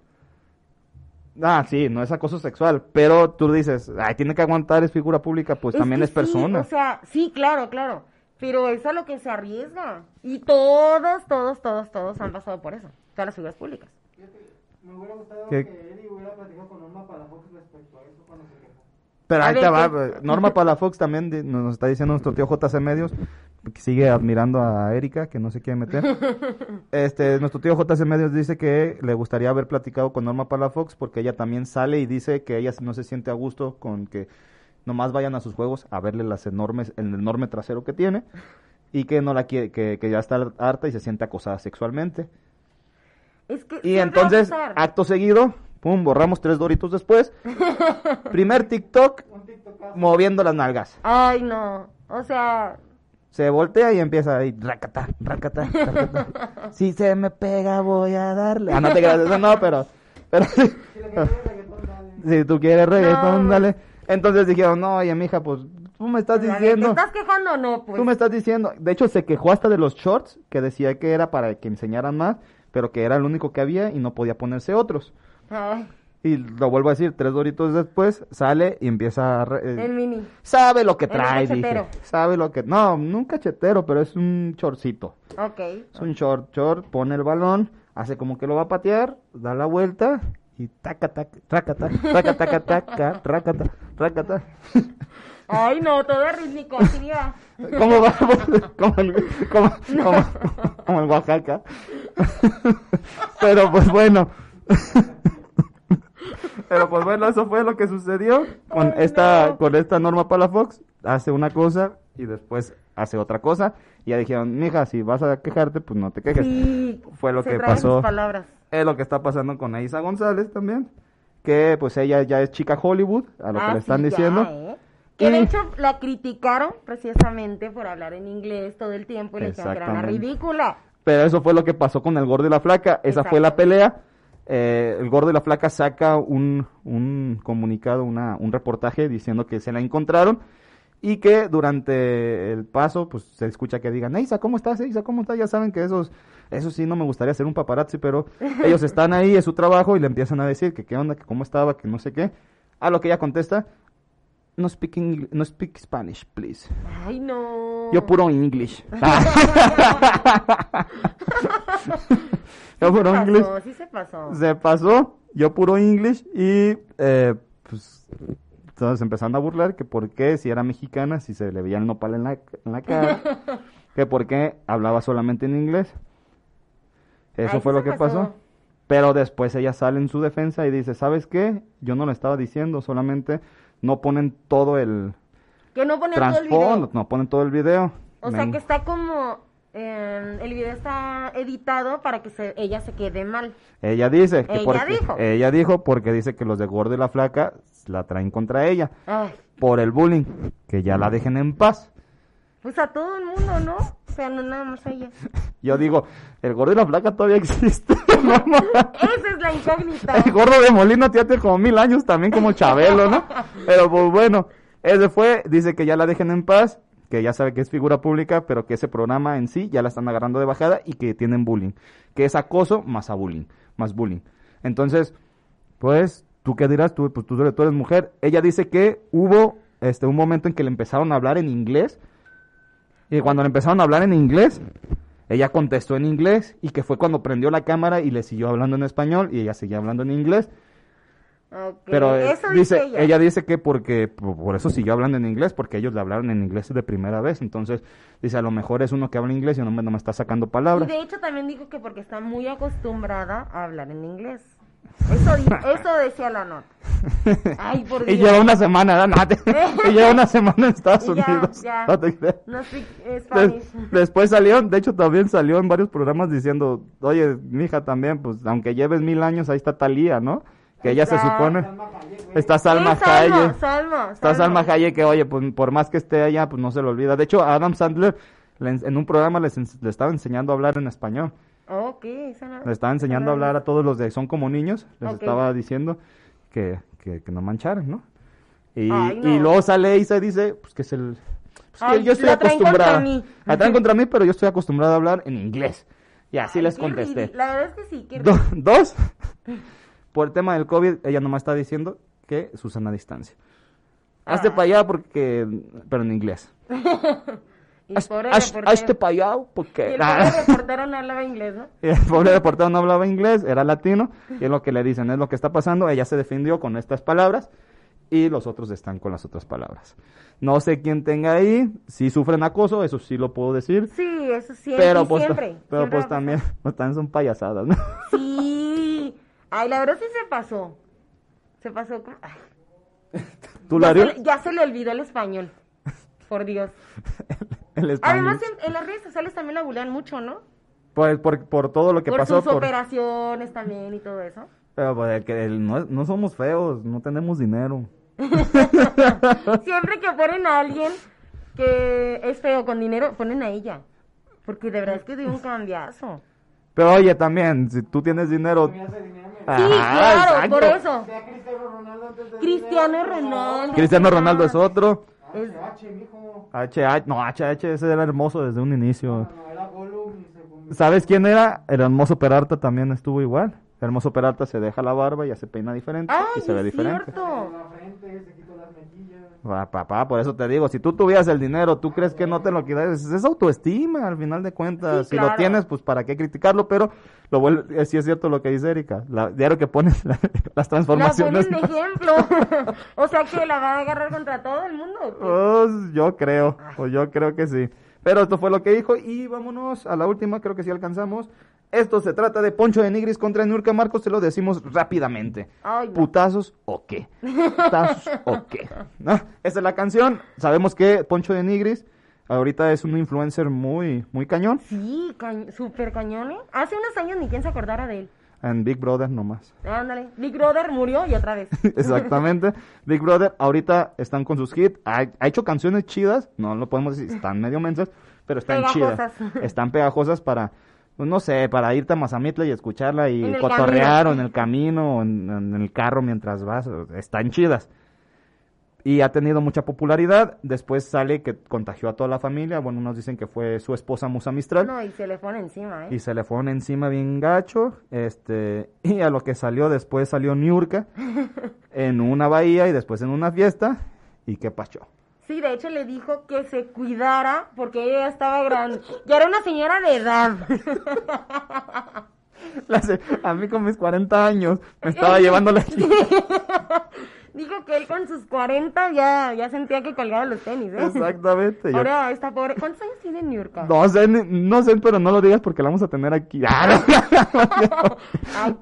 D: Ah, sí, no es acoso sexual, pero tú dices, ay, tiene que aguantar, es figura pública, pues también es persona.
E: Sí, o sea, sí, claro, claro. Pero es a lo que se arriesga. Y todos, todos, todos, todos han pasado por eso. Todas las figuras públicas.
G: Me hubiera gustado
D: ¿Qué?
G: que Eddie hubiera platicado con Norma Palafox respecto a eso cuando se.
D: Pero ahí te va, pues, Norma Palafox también nos está diciendo nuestro tío JC Medios, que sigue admirando a Erika, que no se quiere meter. Este, nuestro tío JC Medios dice que le gustaría haber platicado con Norma Palafox porque ella también sale y dice que ella no se siente a gusto con que nomás vayan a sus juegos a verle las enormes, el enorme trasero que tiene y que no la quiere, que, que ya está harta y se siente acosada sexualmente.
E: Es que
D: Y entonces, acto seguido, pum, borramos tres doritos después. Primer TikTok, moviendo las nalgas.
E: Ay, no. O sea,
D: Se voltea y empieza ahí, racata, racata, racata. Si se me pega, voy a darle. Ah, no te creas, eso no, pero. pero sí.
G: Si la que quiere reggaetón, dale.
D: Si tú quieres reggaetón,
E: No.
D: dale. Entonces dijeron, no, oye, mija, pues tú me estás
E: ¿te
D: diciendo.
E: estás quejando o no? Pues.
D: Tú me estás diciendo. De hecho, se quejó hasta de los shorts, que decía que era para que enseñaran más, pero que era el único que había y no podía ponerse otros.
E: Ay,
D: Y lo vuelvo a decir, tres doritos después, sale y empieza a... re- eh,
E: El mini.
D: Sabe lo que
E: El
D: trae, dije. Sabe lo que... No, no un cachetero, pero es un chorcito.
E: Ok.
D: Es un short, short, pone el balón, hace como que lo va a patear, da la vuelta y taca, taca, taca, taca, taca, taca, taca, traca, taca.
E: Ay, no, todo rítmico, así iba.
D: ¿Cómo va? Como el, como, como, como el Oaxaca. Pero pues bueno. Pero pues bueno, eso fue lo que sucedió con
E: Ay,
D: esta
E: no.
D: con esta Norma Palafox. Hace una cosa y después hace otra cosa. Y ya dijeron, mija, si vas a quejarte, pues no te quejes.
E: Sí,
D: Fue lo
E: se
D: que pasó.
E: palabras.
D: Es lo que está pasando con Aisa González también. Que pues ella ya es chica Hollywood, a lo que
E: Ah,
D: le están
E: sí, ya,
D: diciendo.
E: ¿eh? Que de hecho la criticaron precisamente por hablar en inglés todo el tiempo y le dijeron que era una ridícula.
D: Pero eso fue lo que pasó con el gordo y la flaca. Esa fue la pelea. Eh, el gordo y la flaca saca un, un comunicado, una, un reportaje diciendo que se la encontraron y que durante el paso pues se escucha que digan, Eisa, ¿cómo estás? Eisa, ¿cómo estás? Ya saben que esos, eso sí no me gustaría ser un paparazzi, pero ellos están ahí, es su trabajo y le empiezan a decir que qué onda, que cómo estaba, que no sé qué. A lo que ella contesta, no speak, Engl- no speak Spanish, please.
E: Ay, no.
D: Yo puro English. Yo puro
E: se
D: English.
E: pasó, sí se pasó.
D: Se pasó, yo puro English y eh, pues entonces empezaron a burlar que por qué si era mexicana, si se le veía el nopal en la, en la cara, que por qué hablaba solamente en inglés. Eso
E: Ay,
D: fue lo que pasó.
E: pasó.
D: Pero después ella sale en su defensa y dice, ¿sabes qué? Yo no lo estaba diciendo, solamente no ponen todo el
E: Que no ponían todo el video.
D: no ponen todo el video.
E: O sea que está como... eh, el video está editado para que se, ella se quede mal.
D: Ella dice que
E: Ella
D: porque
E: dijo.
D: ella dijo porque dice que los de Gordo y la Flaca la traen contra ella
E: Ay,
D: por el bullying, que ya la dejen en paz.
E: pues a todo el mundo, ¿no? O sea, no nada más a ella.
D: Yo digo, el Gordo y la Flaca todavía existe.
E: Esa es la incógnita.
D: el Gordo de Molino ya tiene como mil años también como Chabelo, ¿no? Pero pues bueno, ese fue, dice que ya la dejen en paz, que ya sabe que es figura pública, pero que ese programa en sí ya la están agarrando de bajada y que tienen bullying, que es acoso más a bullying, más bullying. Entonces, pues, ¿tú qué dirás? Tú, pues tú, tú eres mujer. Ella dice que hubo este un momento en que le empezaron a hablar en inglés y cuando le empezaron a hablar en inglés, ella contestó en inglés y que fue cuando prendió la cámara y le siguió hablando en español y ella seguía hablando en inglés. Pero eh,
E: Eso
D: dice,
E: dice ella.
D: ella dice que porque por, eso siguió hablando en inglés, porque ellos le hablaron en inglés de primera vez. Entonces, dice, a lo mejor es uno que habla inglés y no me, no me está sacando
E: Y
D: palabras.
E: de hecho también dijo que porque está muy acostumbrada a hablar en inglés. Eso, eso decía la nota. Ay, por
D: Y
E: Dios.
D: lleva una semana, no, y lleva una semana en Estados
E: Y ya,
D: Unidos.
E: ya.
D: No te creas.
E: No
D: Des- después salió, de hecho también salió en varios programas diciendo, oye, mija también, pues aunque lleves mil años, ahí está Talía, ¿no? Que ella se
E: Está.
D: supone,
G: Salma Hayek, güey.
D: está Salma
E: Sí, Salma,
D: Hayek.
E: Salma,
D: Está Salma
E: Salma.
D: Hayek que, oye, pues por más que esté allá, pues no se lo olvida. De hecho, Adam Sandler le en un programa les le estaba enseñando a hablar en español.
E: Ok, esa no-
D: Le estaba enseñando a hablar a todos los de Son como niños. Les
E: Ok.
D: estaba diciendo que, que, que no mancharan, ¿no? Y,
E: Ay, no.
D: y luego sale Isa y dice, pues que es el... Pues que
E: Ay,
D: yo estoy acostumbrada. La traen contra mí, pero yo estoy acostumbrada a hablar en inglés. Y así
E: Ay,
D: les contesté.
E: La verdad es que sí,
D: Do- dos, por el tema del COVID, ella nomás está diciendo que Susana a distancia. Hazte
E: Ah.
D: para allá porque... Pero en inglés. Allá
E: y
D: porque...
E: el pobre reportero no hablaba inglés, ¿no?
D: Y el pobre reportero no hablaba inglés, era latino, y es lo que le dicen, es lo que está pasando, ella se defendió con estas palabras, y los otros están con las otras palabras. No sé quién tenga ahí, si sufren acoso, eso sí lo puedo decir,
E: Sí, eso siempre.
D: pero pues,
E: siempre,
D: pero
E: siempre
D: pues
E: a
D: también, pues también son payasadas, ¿no?
E: Sí. Ay, la verdad sí se pasó. Se pasó. con- ay,
D: ¿Tú,
E: ya,
D: Lario?
E: se, le- ya se le olvidó el español. Por Dios. Además, en, en las redes sociales también la bulean mucho, ¿no?
D: Por, por, por todo lo que
E: por
D: pasó,
E: sus
D: por...
E: operaciones también y todo eso.
D: Pero pues, el que el- no, no somos feos, no tenemos dinero.
E: Siempre que ponen a alguien que es feo con dinero, ponen a ella. Porque de verdad es que dio un cambiazo.
D: Pero oye, también, si tú tienes dinero... Ah,
E: Sí, claro,
D: exacto.
E: por eso.
G: Cristiano. Ronaldo.
E: Cristiano Ronaldo
D: es otro.
E: Es-
G: H, mijo.
D: HH, no, HH ese era hermoso desde un inicio.
G: No, era Gollum y se convirtió-
D: ¿Sabes quién era? El hermoso Peralta también estuvo igual. Hermoso Peralta se deja la barba, ya se peina diferente
E: ¡Ay,
D: y se ve
E: es
D: diferente.
E: cierto!
G: La.
D: Va, papá, por eso te digo, si tú tuvieras el dinero, tú crees que no te lo quitas, es autoestima al final de cuentas.
E: Sí,
D: si lo tienes, pues para qué criticarlo, pero lo vuel- eh, sí es cierto lo que dice Erika. La, diario que pones la- las
E: La
D: transformaciones.
E: ponen de ejemplo. o sea que la va a agarrar contra todo el mundo.
D: Pues, yo creo, o yo creo que sí. Pero esto fue lo que dijo y vámonos a la última, creo que sí alcanzamos. Esto se trata de Poncho de Nigris contra Nurka Marcos, se lo decimos rápidamente.
E: Ay, no.
D: ¿Putazos o qué? ¿Putazos o qué? ¿No? Esa es la canción. Sabemos que Poncho de Nigris ahorita es un influencer muy, muy cañón.
E: Sí, ca- super cañones. Hace unos años ni quien se acordara de él.
D: En Big Brother nomás.
E: Ándale. Big Brother murió y otra vez.
D: Exactamente. Big Brother ahorita están con sus hits. Ha, ha hecho canciones chidas. No lo podemos decir, están medio mensas, pero están chidas. Están pegajosas para, pues, no sé, para irte a Mazamitla y escucharla y
E: En
D: cotorrear
E: camino.
D: o en el camino o en, en el carro mientras vas. Están chidas. Y ha tenido mucha popularidad. Después sale que contagió a toda la familia. Bueno, unos dicen que fue su esposa Musa Mistral
E: No, y se le pone encima, ¿eh?
D: y se le fueron encima bien gacho, este, y a lo que salió después salió Niurka en una bahía y después en una fiesta, y qué pacho.
E: Sí, de hecho le dijo que se cuidara porque ella ya estaba grande. Ya era una señora de edad.
D: A mí con mis 40 años me estaba llevando la
E: Dijo que él con sus 40 ya, ya sentía que colgaba los tenis, ¿eh?
D: Exactamente. yo-
E: Ahora esta pobre... ¿Cuántos años tiene Niurka?
D: No sé, no sé, pero no lo digas porque la vamos a tener aquí. Ah,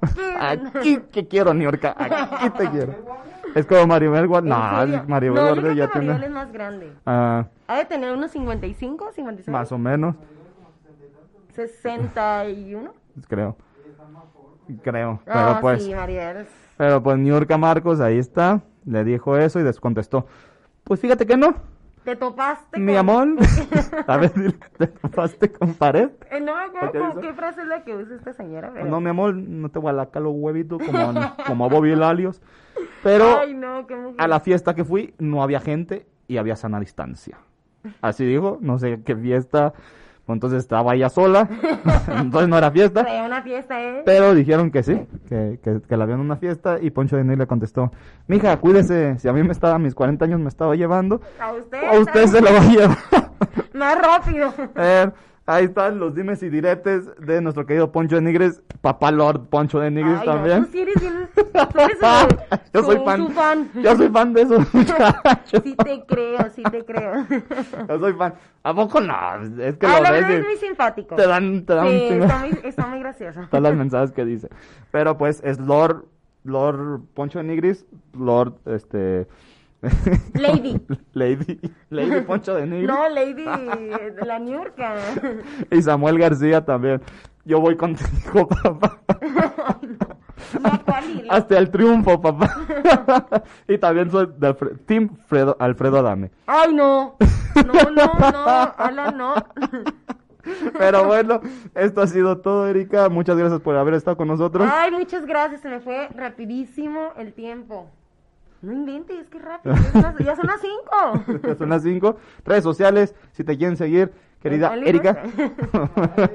E: Aquí.
D: Aquí que quiero, Niurka. Aquí te quiero. Es como Maribel Guardia.
E: ¿En
D: No? Maribel
E: no, yo
D: Guardia
E: creo
D: ya
E: Maribel
D: tiene.
E: es más grande.
D: ah,
E: Ha de tener unos 55, 56.
D: más o menos,
E: 61.
D: creo. Creo. Pero
E: Ah,
D: pues.
E: sí, Maribel. es-
D: Pero pues Niurka Marcos, ahí está, le dijo eso y descontestó. Pues fíjate que no,
E: Te topaste
D: mi
E: con-
D: amor. A ver te topaste con pared.
E: Eh, no me acuerdo
D: ¿Qué
E: frase es la que usa esta señora. pero-
D: No, mi amor, no te voy a lacar los huevitos como, como a Bobby Lalios. Pero
E: Ay, no,
D: a la fiesta que fui no había gente y había sana distancia. Así dijo, no sé qué fiesta. Entonces estaba ella sola. Entonces no era fiesta.
E: Traía una fiesta, ¿eh?
D: Pero dijeron que sí, que, que, que la en una fiesta y Poncho de Nigris le contestó, mija, cuídese, si a mí me estaba, a mis 40 años me estaba llevando,
E: A usted.
D: a usted se lo va a llevar.
E: Más rápido.
D: Eh, ahí están los dimes y diretes de nuestro querido Poncho de Nigris, papá Lord Poncho de Nigris
E: Ay, no,
D: también.
E: tú sí eres bien... Tú eres su-
D: Yo soy fan. Yo soy fan de esos muchachos.
E: Sí te creo, sí te creo.
D: Yo soy fan. ¿A poco no? Es que
E: Ah,
D: lo
E: la
D: ves
E: verdad es muy simpático.
D: te dan, te dan un
E: Sí,
D: chingo-
E: está muy, está muy gracioso.
D: todas las mensajes que dice. Pero pues es Lord, Lord Poncho de Nigris, Lord, este...
E: Lady.
D: Lady, Lady Poncho de Nigris.
E: No, Lady de la Niurka.
D: Y Samuel García también. Yo voy contigo, papá. Hasta el triunfo, papá. y también soy de Alfre- Team Fredo- Alfredo Adame.
E: Ay, no. No, no, no. Alan, no.
D: Pero bueno, esto ha sido todo, Erika. Muchas gracias por haber estado con nosotros.
E: Ay, muchas gracias. Se me fue rapidísimo el tiempo. No inventes, qué rápido. Ya son las- Ya son las cinco.
D: Ya son las 5. Redes sociales, si te quieren seguir, querida
E: ¿El
D: Erika.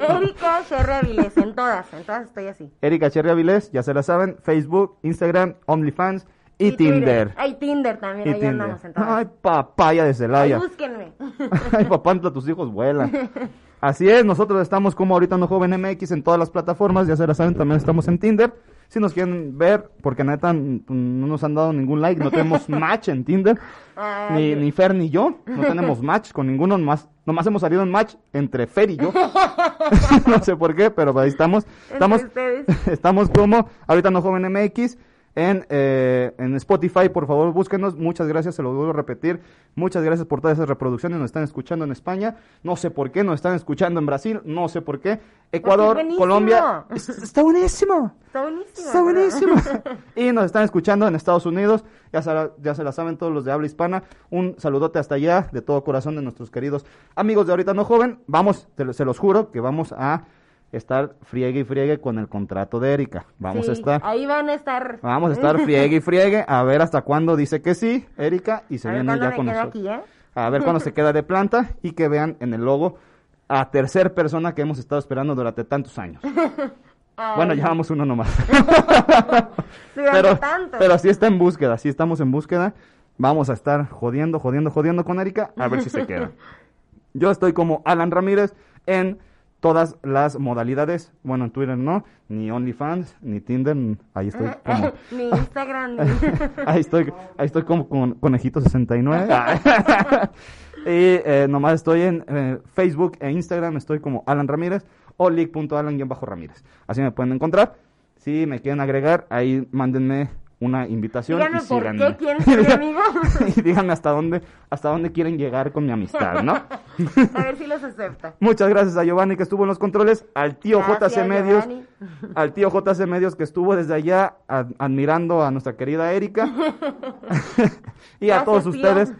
E: Erika Sherry Avilés, en todas, en todas estoy así.
D: Erika Cherry Avilés, ya se la saben. Facebook, Instagram, OnlyFans y, Tinder.
E: Ay, Tinder también,
D: Y
E: ahí
D: Tinder.
E: andamos en todas.
D: Ay, papaya de
E: Ay,
D: Celaya.
E: búsquenme.
D: Ay, papantla, tus hijos vuelan. Así es, nosotros estamos como ahorita no joven MX en todas las plataformas, ya se la saben, también estamos en Tinder. Si nos quieren ver, porque neta no nos han dado ningún like, no tenemos match en Tinder, ni, ni Fer ni yo, no tenemos match con ninguno, nomás, nomás hemos salido en match entre Fer y yo. no sé por qué, pero ahí estamos. Estamos, estamos como ahorita no joven MX en, eh, en Spotify, por favor búsquenos, muchas gracias, se lo vuelvo a repetir, muchas gracias por todas esas reproducciones, nos están escuchando en España, no sé por qué, nos están escuchando en Brasil, no sé por qué, Ecuador. Colombia, es- está buenísimo.
E: Está buenísimo.
D: Está buenísimo. y nos están escuchando en Estados Unidos. Ya se, la- ya se la saben todos los de habla hispana. Un saludote hasta allá, de todo corazón, de nuestros queridos amigos de ahorita no joven. Vamos, te se los juro, que vamos a estar friegue y friegue con el contrato de Erika. Vamos
E: Sí,
D: a estar.
E: Ahí van a estar.
D: Vamos a estar friegue y friegue. A ver hasta cuándo dice que sí, Erika. Y se
E: A
D: viene ya con nosotros.
E: aquí, ¿eh?
D: A ver cuándo se queda de planta y que vean en el logo a tercer persona que hemos estado esperando durante tantos años.
E: Ay.
D: Bueno, llevamos uno nomás. Pero,
E: tanto.
D: pero sí está en búsqueda, sí estamos en búsqueda. Vamos a estar jodiendo, jodiendo, jodiendo con Erika, a ver si se queda. Yo estoy como Alan Ramírez en todas las modalidades. Bueno, en Twitter no, ni OnlyFans, ni Tinder, ahí estoy como...
E: Ni Instagram.
D: Ahí estoy, ahí estoy como con Conejito 69. Ah. y eh, nomás estoy en eh, Facebook e Instagram, estoy como Alan Ramírez o league.alan-ramírez. Así me pueden encontrar. Si me quieren agregar, ahí mándenme una invitación.
E: Díganme
D: y
E: por
D: síganme.
E: qué quieren ser mi amigo.
D: y díganme hasta dónde, hasta dónde quieren llegar con mi amistad, ¿no?
E: A ver si los acepta.
D: Muchas gracias a Giovanni que estuvo en los controles, al tío
E: Gracias,
D: JC Medios,
E: Giovanni.
D: al tío JC Medios que estuvo desde allá ad- admirando a nuestra querida Erika. y a todos
E: tío.
D: ustedes,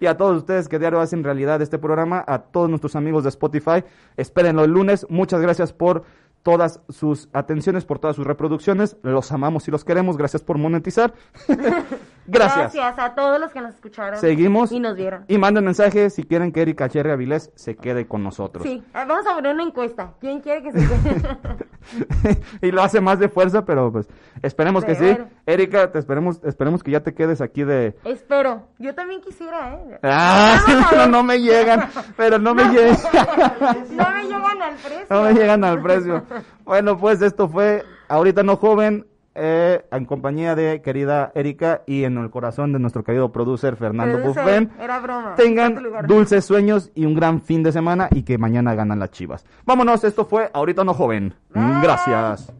D: y a todos ustedes que diario hacen realidad este programa, a todos nuestros amigos de Spotify, espérenlo el lunes. Muchas gracias por todas sus atenciones, por todas sus reproducciones. Los amamos y los queremos. Gracias por monetizar. gracias.
E: Gracias a todos los que nos escucharon.
D: Seguimos.
E: Y nos vieron.
D: Y manden mensajes si quieren que Erika Cherry Avilés se quede con nosotros.
E: Sí, vamos a poner una encuesta. ¿Quién quiere que se quede?
D: y lo hace más de fuerza, pero pues esperemos que sí. Erika, te esperemos, esperemos que ya te quedes aquí de...
E: Espero. Yo también quisiera, ¿eh?
D: Ah, pero no me llegan, pero no me llegan.
E: No me llegan al precio.
D: No me llegan al precio. Bueno, pues esto fue Ahorita No Joven, eh, en compañía de querida Erika y en el corazón de nuestro querido producer Fernando Buffén.
E: Era broma.
D: Tengan dulces sueños y un gran fin de semana y que mañana ganan las chivas. Vámonos, esto fue Ahorita No Joven. Gracias.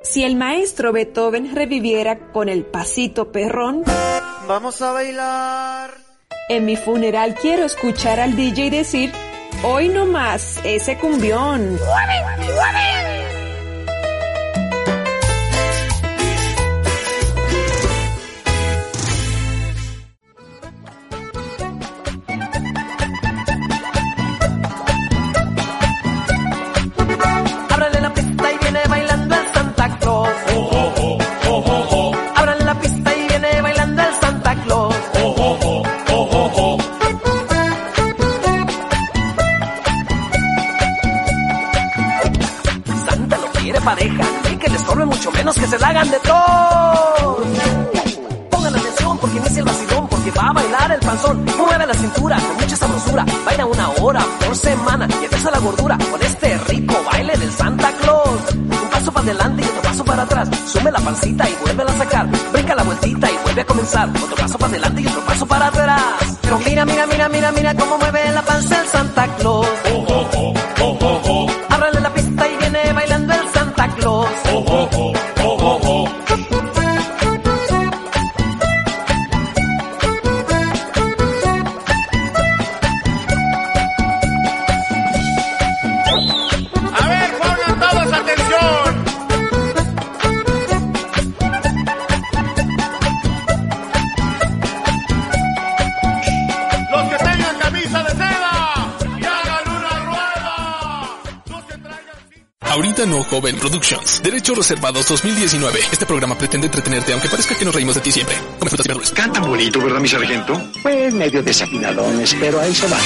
H: Si el maestro Beethoven reviviera con el pasito perrón,
A: Vamos a bailar.
H: en mi funeral quiero escuchar al DJ decir, hoy no más, ese cumbión.
I: Estorbe mucho menos que se la hagan de todos. Pongan atención porque inicia el vacilón, porque va a bailar el panzón. Mueve la cintura con mucha sabrosura. Baila una hora por semana y empieza la gordura con este rico baile del Santa Claus. Un paso para adelante y otro paso para atrás. Sume la pancita y vuelve a sacar. Brinca la vueltita y vuelve a comenzar. Otro paso para adelante y otro paso para atrás. Pero mira, mira, mira, mira, mira cómo mueve la panza el Santa Claus.
J: Joven Productions. Derechos reservados 2019. Este programa pretende entretenerte, aunque parezca que nos reímos de ti siempre. Come frutas y verduras.
K: Bonito, ¿verdad, mi sargento? Pues medio desafinadones, pero ahí se va.